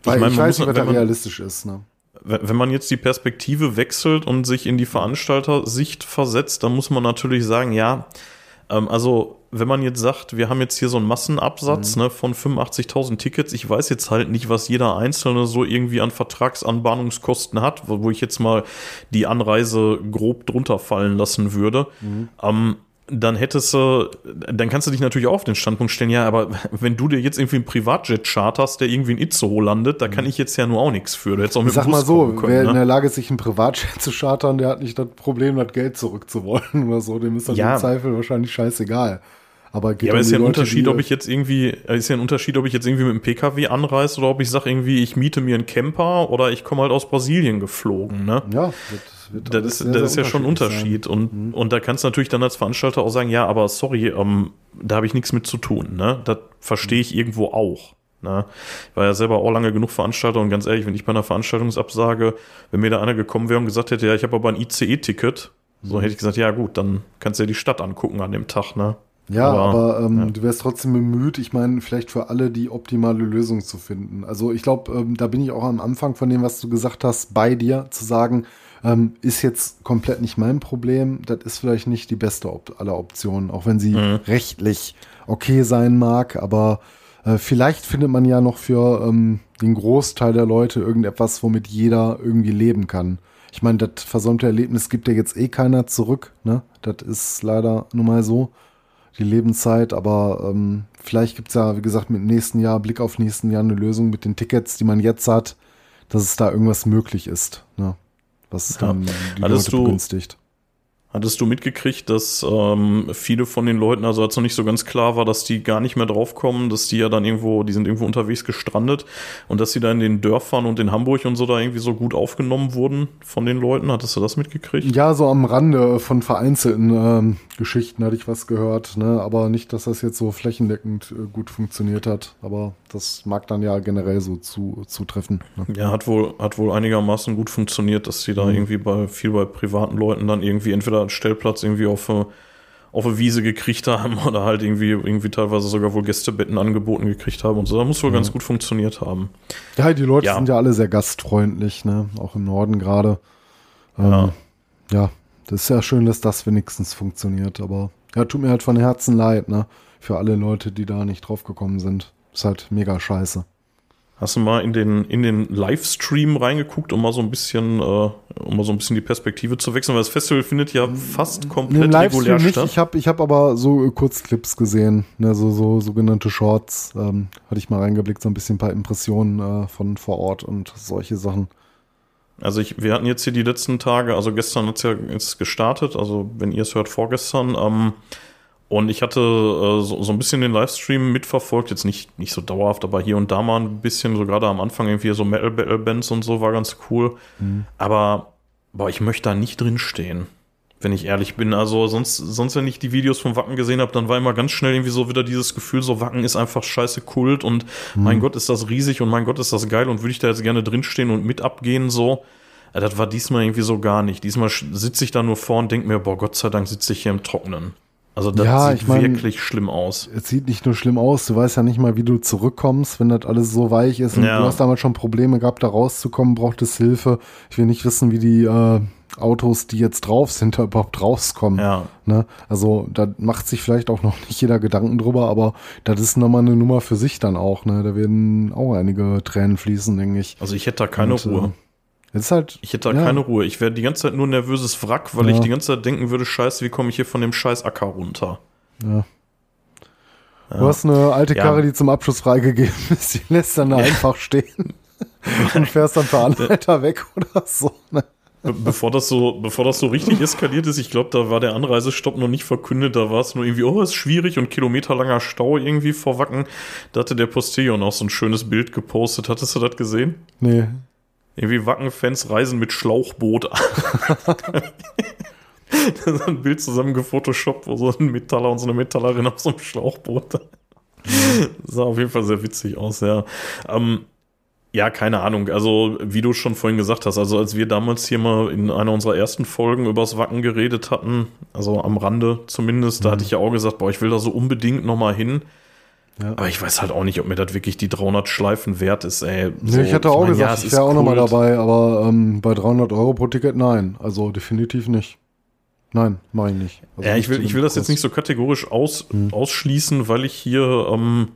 Weil ich, mein, ich weiß nicht, was da realistisch ist. Ne? Wenn man jetzt die Perspektive wechselt und sich in die Veranstalter-Sicht versetzt, dann muss man natürlich sagen, ja, ähm, also wenn man jetzt sagt, wir haben jetzt hier so einen Massenabsatz mhm. ne, von 85.000 Tickets, ich weiß jetzt halt nicht, was jeder Einzelne so irgendwie an Vertragsanbahnungskosten hat, wo, wo ich jetzt mal die Anreise grob drunter fallen lassen würde. Mhm. Ähm, dann hättest du, dann kannst du dich natürlich auch auf den Standpunkt stellen, ja, aber wenn du dir jetzt irgendwie einen Privatjet charterst, der irgendwie in Itzehoe landet, da kann mhm. ich jetzt ja nur auch nichts für. Du hättest auch mit Sag Bus mal so, können, wer ne? in der Lage ist, sich einen Privatjet zu chartern, der hat nicht das Problem, das Geld zurückzuwollen oder so. Dem ist das ja. im Zweifel wahrscheinlich scheißegal. Aber geht ja, aber ist ja ein Unterschied, ob ich jetzt irgendwie, ist ja ein Unterschied, ob ich jetzt irgendwie mit dem PKW anreise oder ob ich sage irgendwie, ich miete mir einen Camper oder ich komme halt aus Brasilien geflogen, ne? Ja, wird das ist, sehr, das ist ja schon ein Unterschied. Und, mhm. und da kannst du natürlich dann als Veranstalter auch sagen, ja, aber sorry, ähm, da habe ich nichts mit zu tun, ne? Das verstehe ich irgendwo auch. Ne? Ich war ja selber auch lange genug Veranstalter und ganz ehrlich, wenn ich bei einer Veranstaltungsabsage, wenn mir da einer gekommen wäre und gesagt hätte, ja, ich habe aber ein ICE-Ticket, so hätte ich gesagt, ja gut, dann kannst du ja die Stadt angucken an dem Tag, ne? Ja, aber, aber ähm, ja. du wärst trotzdem bemüht, ich meine, vielleicht für alle die optimale Lösung zu finden. Also ich glaube, ähm, da bin ich auch am Anfang von dem, was du gesagt hast, bei dir, zu sagen, ähm, ist jetzt komplett nicht mein Problem. Das ist vielleicht nicht die beste Op aller Optionen, auch wenn sie mhm. rechtlich okay sein mag, aber äh, vielleicht findet man ja noch für ähm, den Großteil der Leute irgendetwas, womit jeder irgendwie leben kann. Ich meine, das versäumte Erlebnis gibt ja jetzt eh keiner zurück, ne? Das ist leider nun mal so die Lebenszeit, aber ähm, vielleicht gibt es ja, wie gesagt, mit dem nächsten Jahr, Blick auf nächsten Jahr eine Lösung mit den Tickets, die man jetzt hat, dass es da irgendwas möglich ist, ne? was ja. dann die Hattest Leute begünstigt. Hattest du mitgekriegt, dass ähm, viele von den Leuten, also als noch nicht so ganz klar war, dass die gar nicht mehr draufkommen, dass die ja dann irgendwo, die sind irgendwo unterwegs gestrandet und dass sie da in den Dörfern und in Hamburg und so da irgendwie so gut aufgenommen wurden von den Leuten? Hattest du das mitgekriegt? Ja, so am Rande von vereinzelten ähm, Geschichten hatte ich was gehört, ne? aber nicht, dass das jetzt so flächendeckend äh, gut funktioniert hat. Aber das mag dann ja generell so zu, zutreffen. Ne? Ja, hat wohl, hat wohl einigermaßen gut funktioniert, dass die da mhm. irgendwie bei viel bei privaten Leuten dann irgendwie entweder einen Stellplatz irgendwie auf, auf eine Wiese gekriegt haben oder halt irgendwie, irgendwie teilweise sogar wohl Gästebetten angeboten gekriegt haben und so. Da muss wohl mhm. ganz gut funktioniert haben. Ja, die Leute ja. sind ja alle sehr gastfreundlich, ne? Auch im Norden gerade. Ähm, ja. ja, das ist ja schön, dass das wenigstens funktioniert, aber ja, tut mir halt von Herzen leid, ne? Für alle Leute, die da nicht drauf gekommen sind. Ist halt mega scheiße. Hast du mal in den, in den Livestream reingeguckt, um mal so ein bisschen, äh, um mal so ein bisschen die Perspektive zu wechseln, weil das Festival findet ja fast komplett regulär nicht. statt. Ich habe ich hab aber so Kurzclips gesehen, ne, so, so sogenannte Shorts. Ähm, hatte ich mal reingeblickt, so ein bisschen ein paar Impressionen äh, von vor Ort und solche Sachen. Also ich, wir hatten jetzt hier die letzten Tage, also gestern hat es ja jetzt gestartet, also wenn ihr es hört, vorgestern, ähm, und ich hatte äh, so, so ein bisschen den Livestream mitverfolgt, jetzt nicht, nicht so dauerhaft, aber hier und da mal ein bisschen, so gerade am Anfang irgendwie so Metal Battle Bands und so war ganz cool. Mhm. Aber, boah, ich möchte da nicht drin stehen, wenn ich ehrlich bin. Also sonst, sonst, wenn ich die Videos vom Wacken gesehen habe, dann war immer ganz schnell irgendwie so wieder dieses Gefühl, so Wacken ist einfach scheiße Kult und mhm. mein Gott ist das riesig und mein Gott ist das geil und würde ich da jetzt gerne drinstehen und mit abgehen so. Das war diesmal irgendwie so gar nicht. Diesmal sitze ich da nur vor und denke mir, boah, Gott sei Dank sitze ich hier im Trocknen. Also das Ja, sieht ich mein- wirklich schlimm aus. Es sieht nicht nur schlimm aus, du weißt ja nicht mal, wie du zurückkommst, wenn das alles so weich ist. Und Ja. du hast damals schon Probleme gehabt, da rauszukommen, brauchtest Hilfe. Ich will nicht wissen, wie die äh, Autos, die jetzt drauf sind, da überhaupt rauskommen. Ja. Ne? Also da macht sich vielleicht auch noch nicht jeder Gedanken drüber, aber das ist nochmal eine Nummer für sich dann auch. Ne? Da werden auch einige Tränen fließen, denke ich. Also ich hätte da keine Und, Ruhe. äh, Es ist halt. Ich hätte da ja, keine Ruhe. Ich wäre die ganze Zeit nur ein nervöses Wrack, weil Ja. ich die ganze Zeit denken würde, scheiße, wie komme ich hier von dem scheiß Acker runter? Ja. Du hast eine alte. Karre, die zum Abschluss freigegeben ist, die lässt dann da einfach stehen und fährst dann per Anhalter weg oder so. Ne? Be bevor das so, bevor das so richtig eskaliert ist, ich glaube, da war der Anreisestopp noch nicht verkündet, da war es nur irgendwie, oh, ist schwierig und kilometerlanger Stau irgendwie vor Wacken. Da hatte der Postillon auch so ein schönes Bild gepostet. Hattest du das gesehen? Nee. Irgendwie Wacken-Fans reisen mit Schlauchboot an. da ist ein Bild zusammen gefotoshoppt, wo so ein Metaller und so eine Metallerin auf so einem Schlauchboot. sah auf jeden Fall sehr witzig aus, ja. Ähm, ja, keine Ahnung. Also, wie du schon vorhin gesagt hast, also als wir damals hier mal in einer unserer ersten Folgen übers Wacken geredet hatten, also am Rande zumindest, da hatte ich ja auch gesagt, boah, ich will da so unbedingt nochmal hin. Ja. Aber ich weiß halt auch nicht, ob mir das wirklich die 300 Schleifen wert ist, ey. Nee, So, ich hatte auch mein, gesagt, ja, ich wäre auch nochmal dabei, aber ähm, bei 300 Euro pro Ticket nein. Also definitiv nicht. Nein, mache ich nicht. Also Ja, ich will, ich will das jetzt nicht so kategorisch aus, Hm. ausschließen, weil ich hier, ähm,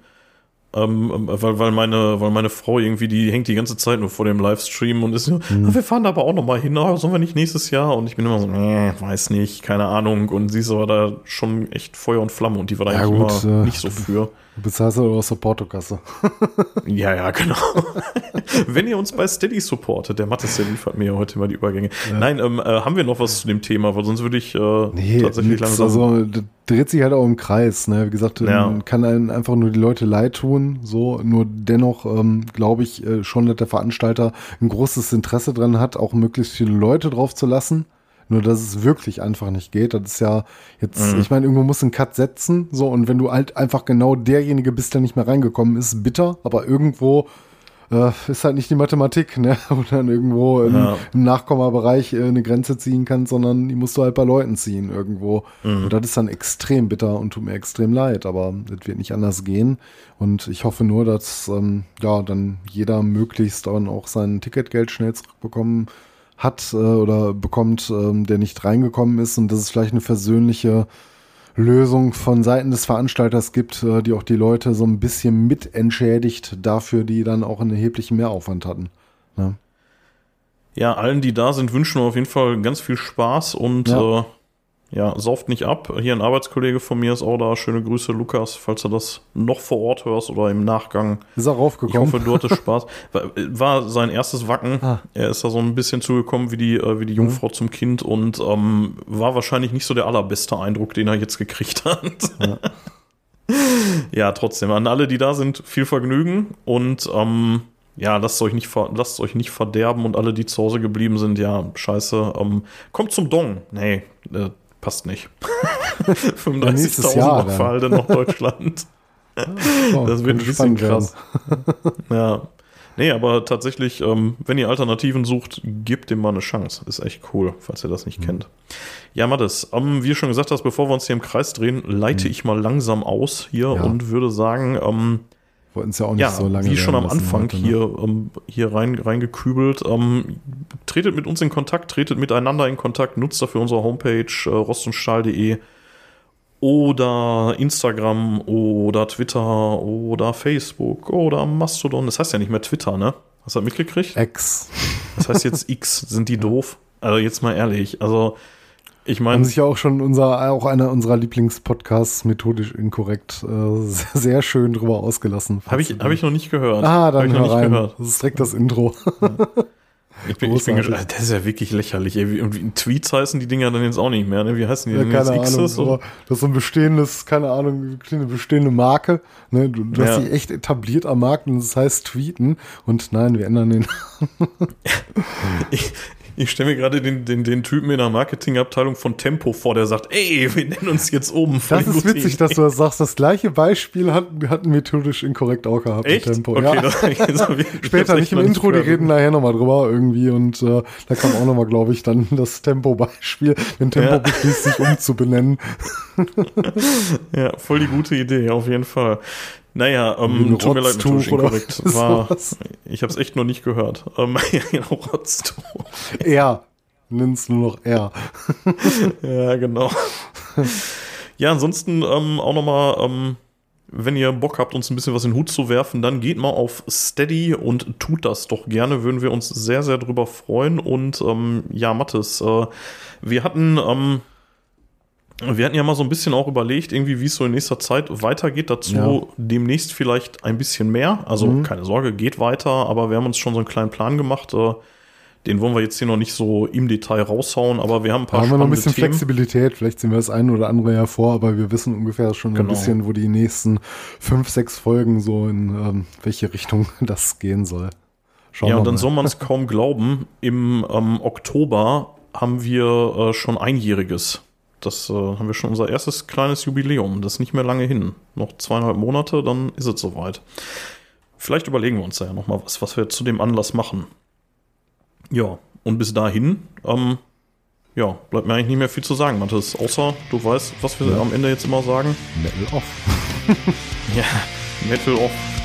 ähm, weil, weil, meine, weil meine Frau irgendwie, die hängt die ganze Zeit nur vor dem Livestream und ist so, Hm. "Ah, wir fahren da aber auch noch mal hin, ah, sollen wir nicht nächstes Jahr? Und ich bin immer so, nee, weiß nicht, keine Ahnung. Und sie ist aber da schon echt Feuer und Flamme und die war da Ja, eigentlich gut, immer äh, nicht so für. Du bezahlst aber aus der Portokasse. Ja, ja, genau. Wenn ihr uns bei Steady supportet, der Mattes, der liefert mir ja heute mal die Übergänge. Nein, ähm, äh, haben wir noch was zu dem Thema, weil sonst würde ich äh, Nee, tatsächlich langsam. also das dreht sich halt auch im Kreis. Ne? Wie gesagt, Ja. ähm, kann einem einfach nur die Leute leid tun. So, nur dennoch ähm, glaube ich äh, schon, dass der Veranstalter ein großes Interesse dran hat, auch möglichst viele Leute drauf zu lassen. Nur dass es wirklich einfach nicht geht. Das ist ja jetzt, Mhm. ich meine, irgendwo muss ein Cut setzen. So, und wenn du halt einfach genau derjenige bist, der nicht mehr reingekommen ist, bitter, aber irgendwo äh, ist halt nicht die Mathematik, ne? Wo dann irgendwo im, Ja. im Nachkommabereich äh, eine Grenze ziehen kannst, sondern die musst du halt bei Leuten ziehen irgendwo. Mhm. Und das ist dann extrem bitter und tut mir extrem leid, aber das wird nicht anders gehen. Und ich hoffe nur, dass ähm, ja dann jeder möglichst dann auch sein Ticketgeld schnell zurückbekommen hat äh, oder bekommt, ähm, der nicht reingekommen ist und dass es vielleicht eine versöhnliche Lösung von Seiten des Veranstalters gibt, äh, die auch die Leute so ein bisschen mit entschädigt dafür, die dann auch einen erheblichen Mehraufwand hatten. Ne? Ja, allen, die da sind, wünschen wir auf jeden Fall ganz viel Spaß und Ja. äh, ja, sauft nicht ab. Hier ein Arbeitskollege von mir ist auch da. Schöne Grüße, Lukas, falls du das noch vor Ort hörst oder im Nachgang. Ist er Ich raufgekommen? hoffe, du hattest Spaß. War, war sein erstes Wacken. Ah. Er ist da so ein bisschen zugekommen wie die, äh, wie die Jungfrau zum Kind und ähm, war wahrscheinlich nicht so der allerbeste Eindruck, den er jetzt gekriegt hat. Ja. Ja, trotzdem, an alle, die da sind, viel Vergnügen und ähm, ja, lasst euch, nicht ver lasst euch nicht verderben und alle, die zu Hause geblieben sind, ja, scheiße, ähm, kommt zum Dong. Nee, äh, passt nicht. nächstes 35.000 Jahr Mark dann. Verhalten nach Deutschland. Oh, Das wird ein bisschen krass. ja. Nee, aber tatsächlich, ähm, wenn ihr Alternativen sucht, gebt dem mal eine Chance. Ist echt cool, falls ihr das Mhm. nicht kennt. Ja, Mattes, ähm, wie du schon gesagt hast, bevor wir uns hier im Kreis drehen, leite ich mal langsam aus hier Mhm. Ja. und würde sagen, ähm, Wollten es ja auch nicht ja, so lange wie schon am Anfang heute, ne? hier, ähm, hier rein, reingekübelt, ähm, tretet mit uns in Kontakt, tretet miteinander in Kontakt, nutzt dafür unsere Homepage äh, rostundstahl.de oder Instagram oder Twitter oder Facebook oder Mastodon. Das heißt ja nicht mehr Twitter, ne? Hast du das mitgekriegt? Ex. Das heißt jetzt X. Sind die doof? Also jetzt mal ehrlich. Also ich Haben meine, sich ja auch schon unser, auch einer unserer Lieblingspodcasts methodisch inkorrekt äh, sehr, sehr schön drüber ausgelassen. habe ich, hab ich noch nicht gehört. Ah, Hab dann ich noch nicht rein. gehört. Das ist direkt das Intro. Ich bin, ich bin Großartig. gespannt. Das ist ja wirklich lächerlich. Ey. Und Tweets heißen die Dinger dann jetzt auch nicht mehr. Ne? Wie heißen die Ja, denn keine jetzt? Ahnung. Xs? Aber das ist so ein bestehendes, keine Ahnung, eine bestehende Marke. Ne? Du, du Ja. hast dich echt etabliert am Markt und das heißt Tweeten. Und nein, wir ändern den. Ich, Ich stelle mir gerade den, den, den Typen in der Marketingabteilung von Tempo vor, der sagt, ey, wir nennen uns jetzt um. Das ist witzig, dass du das sagst. Das gleiche Beispiel hatten, hatten methodisch inkorrekt auch gehabt Echt? Tempo. Okay, ja. das, das Später nicht im Intro, die reden nachher nochmal drüber irgendwie und äh, da kam auch nochmal, glaube ich, dann das Tempo-Beispiel, wenn Tempo Ja. beschließt, sich umzubenennen. Ja, voll die gute Idee, auf jeden Fall. Naja, ähm, tut mir leid, oder inkorrekt. War, ich habe es echt noch nicht gehört. Ähm, genau, Rotztuch. Er. Nenn's nur noch er. Ja, genau. ja, ansonsten ähm, auch nochmal, ähm, wenn ihr Bock habt, uns ein bisschen was in den Hut zu werfen, dann geht mal auf Steady und tut das doch gerne. Würden wir uns sehr, sehr drüber freuen. Und ähm, ja, Mathis, äh, wir hatten. Ähm, wir hatten ja mal so ein bisschen auch überlegt, irgendwie, wie es so in nächster Zeit weitergeht. Dazu Ja. demnächst vielleicht ein bisschen mehr. Also Mhm. keine Sorge, geht weiter, aber wir haben uns schon so einen kleinen Plan gemacht. Äh, den wollen wir jetzt hier noch nicht so im Detail raushauen, aber wir haben ein Da paar haben wir noch ein bisschen Themen. Flexibilität. Vielleicht sehen wir das eine oder andere ja vor, aber wir wissen ungefähr schon Genau. ein bisschen, wo die nächsten fünf, sechs Folgen so in ähm, welche Richtung das gehen soll. Schauen Ja, und dann mal. soll man es kaum glauben. Im ähm, Oktober haben wir äh, schon einjähriges. Das äh, haben wir schon unser erstes kleines Jubiläum. Das ist nicht mehr lange hin. Noch zweieinhalb Monate, dann ist es soweit. Vielleicht überlegen wir uns da ja noch mal was, was wir zu dem Anlass machen. Ja, und bis dahin, ähm, ja, bleibt mir eigentlich nicht mehr viel zu sagen, Mathis. Außer du weißt, was wir am Ende jetzt immer sagen. Metal off. Ja, Metal off.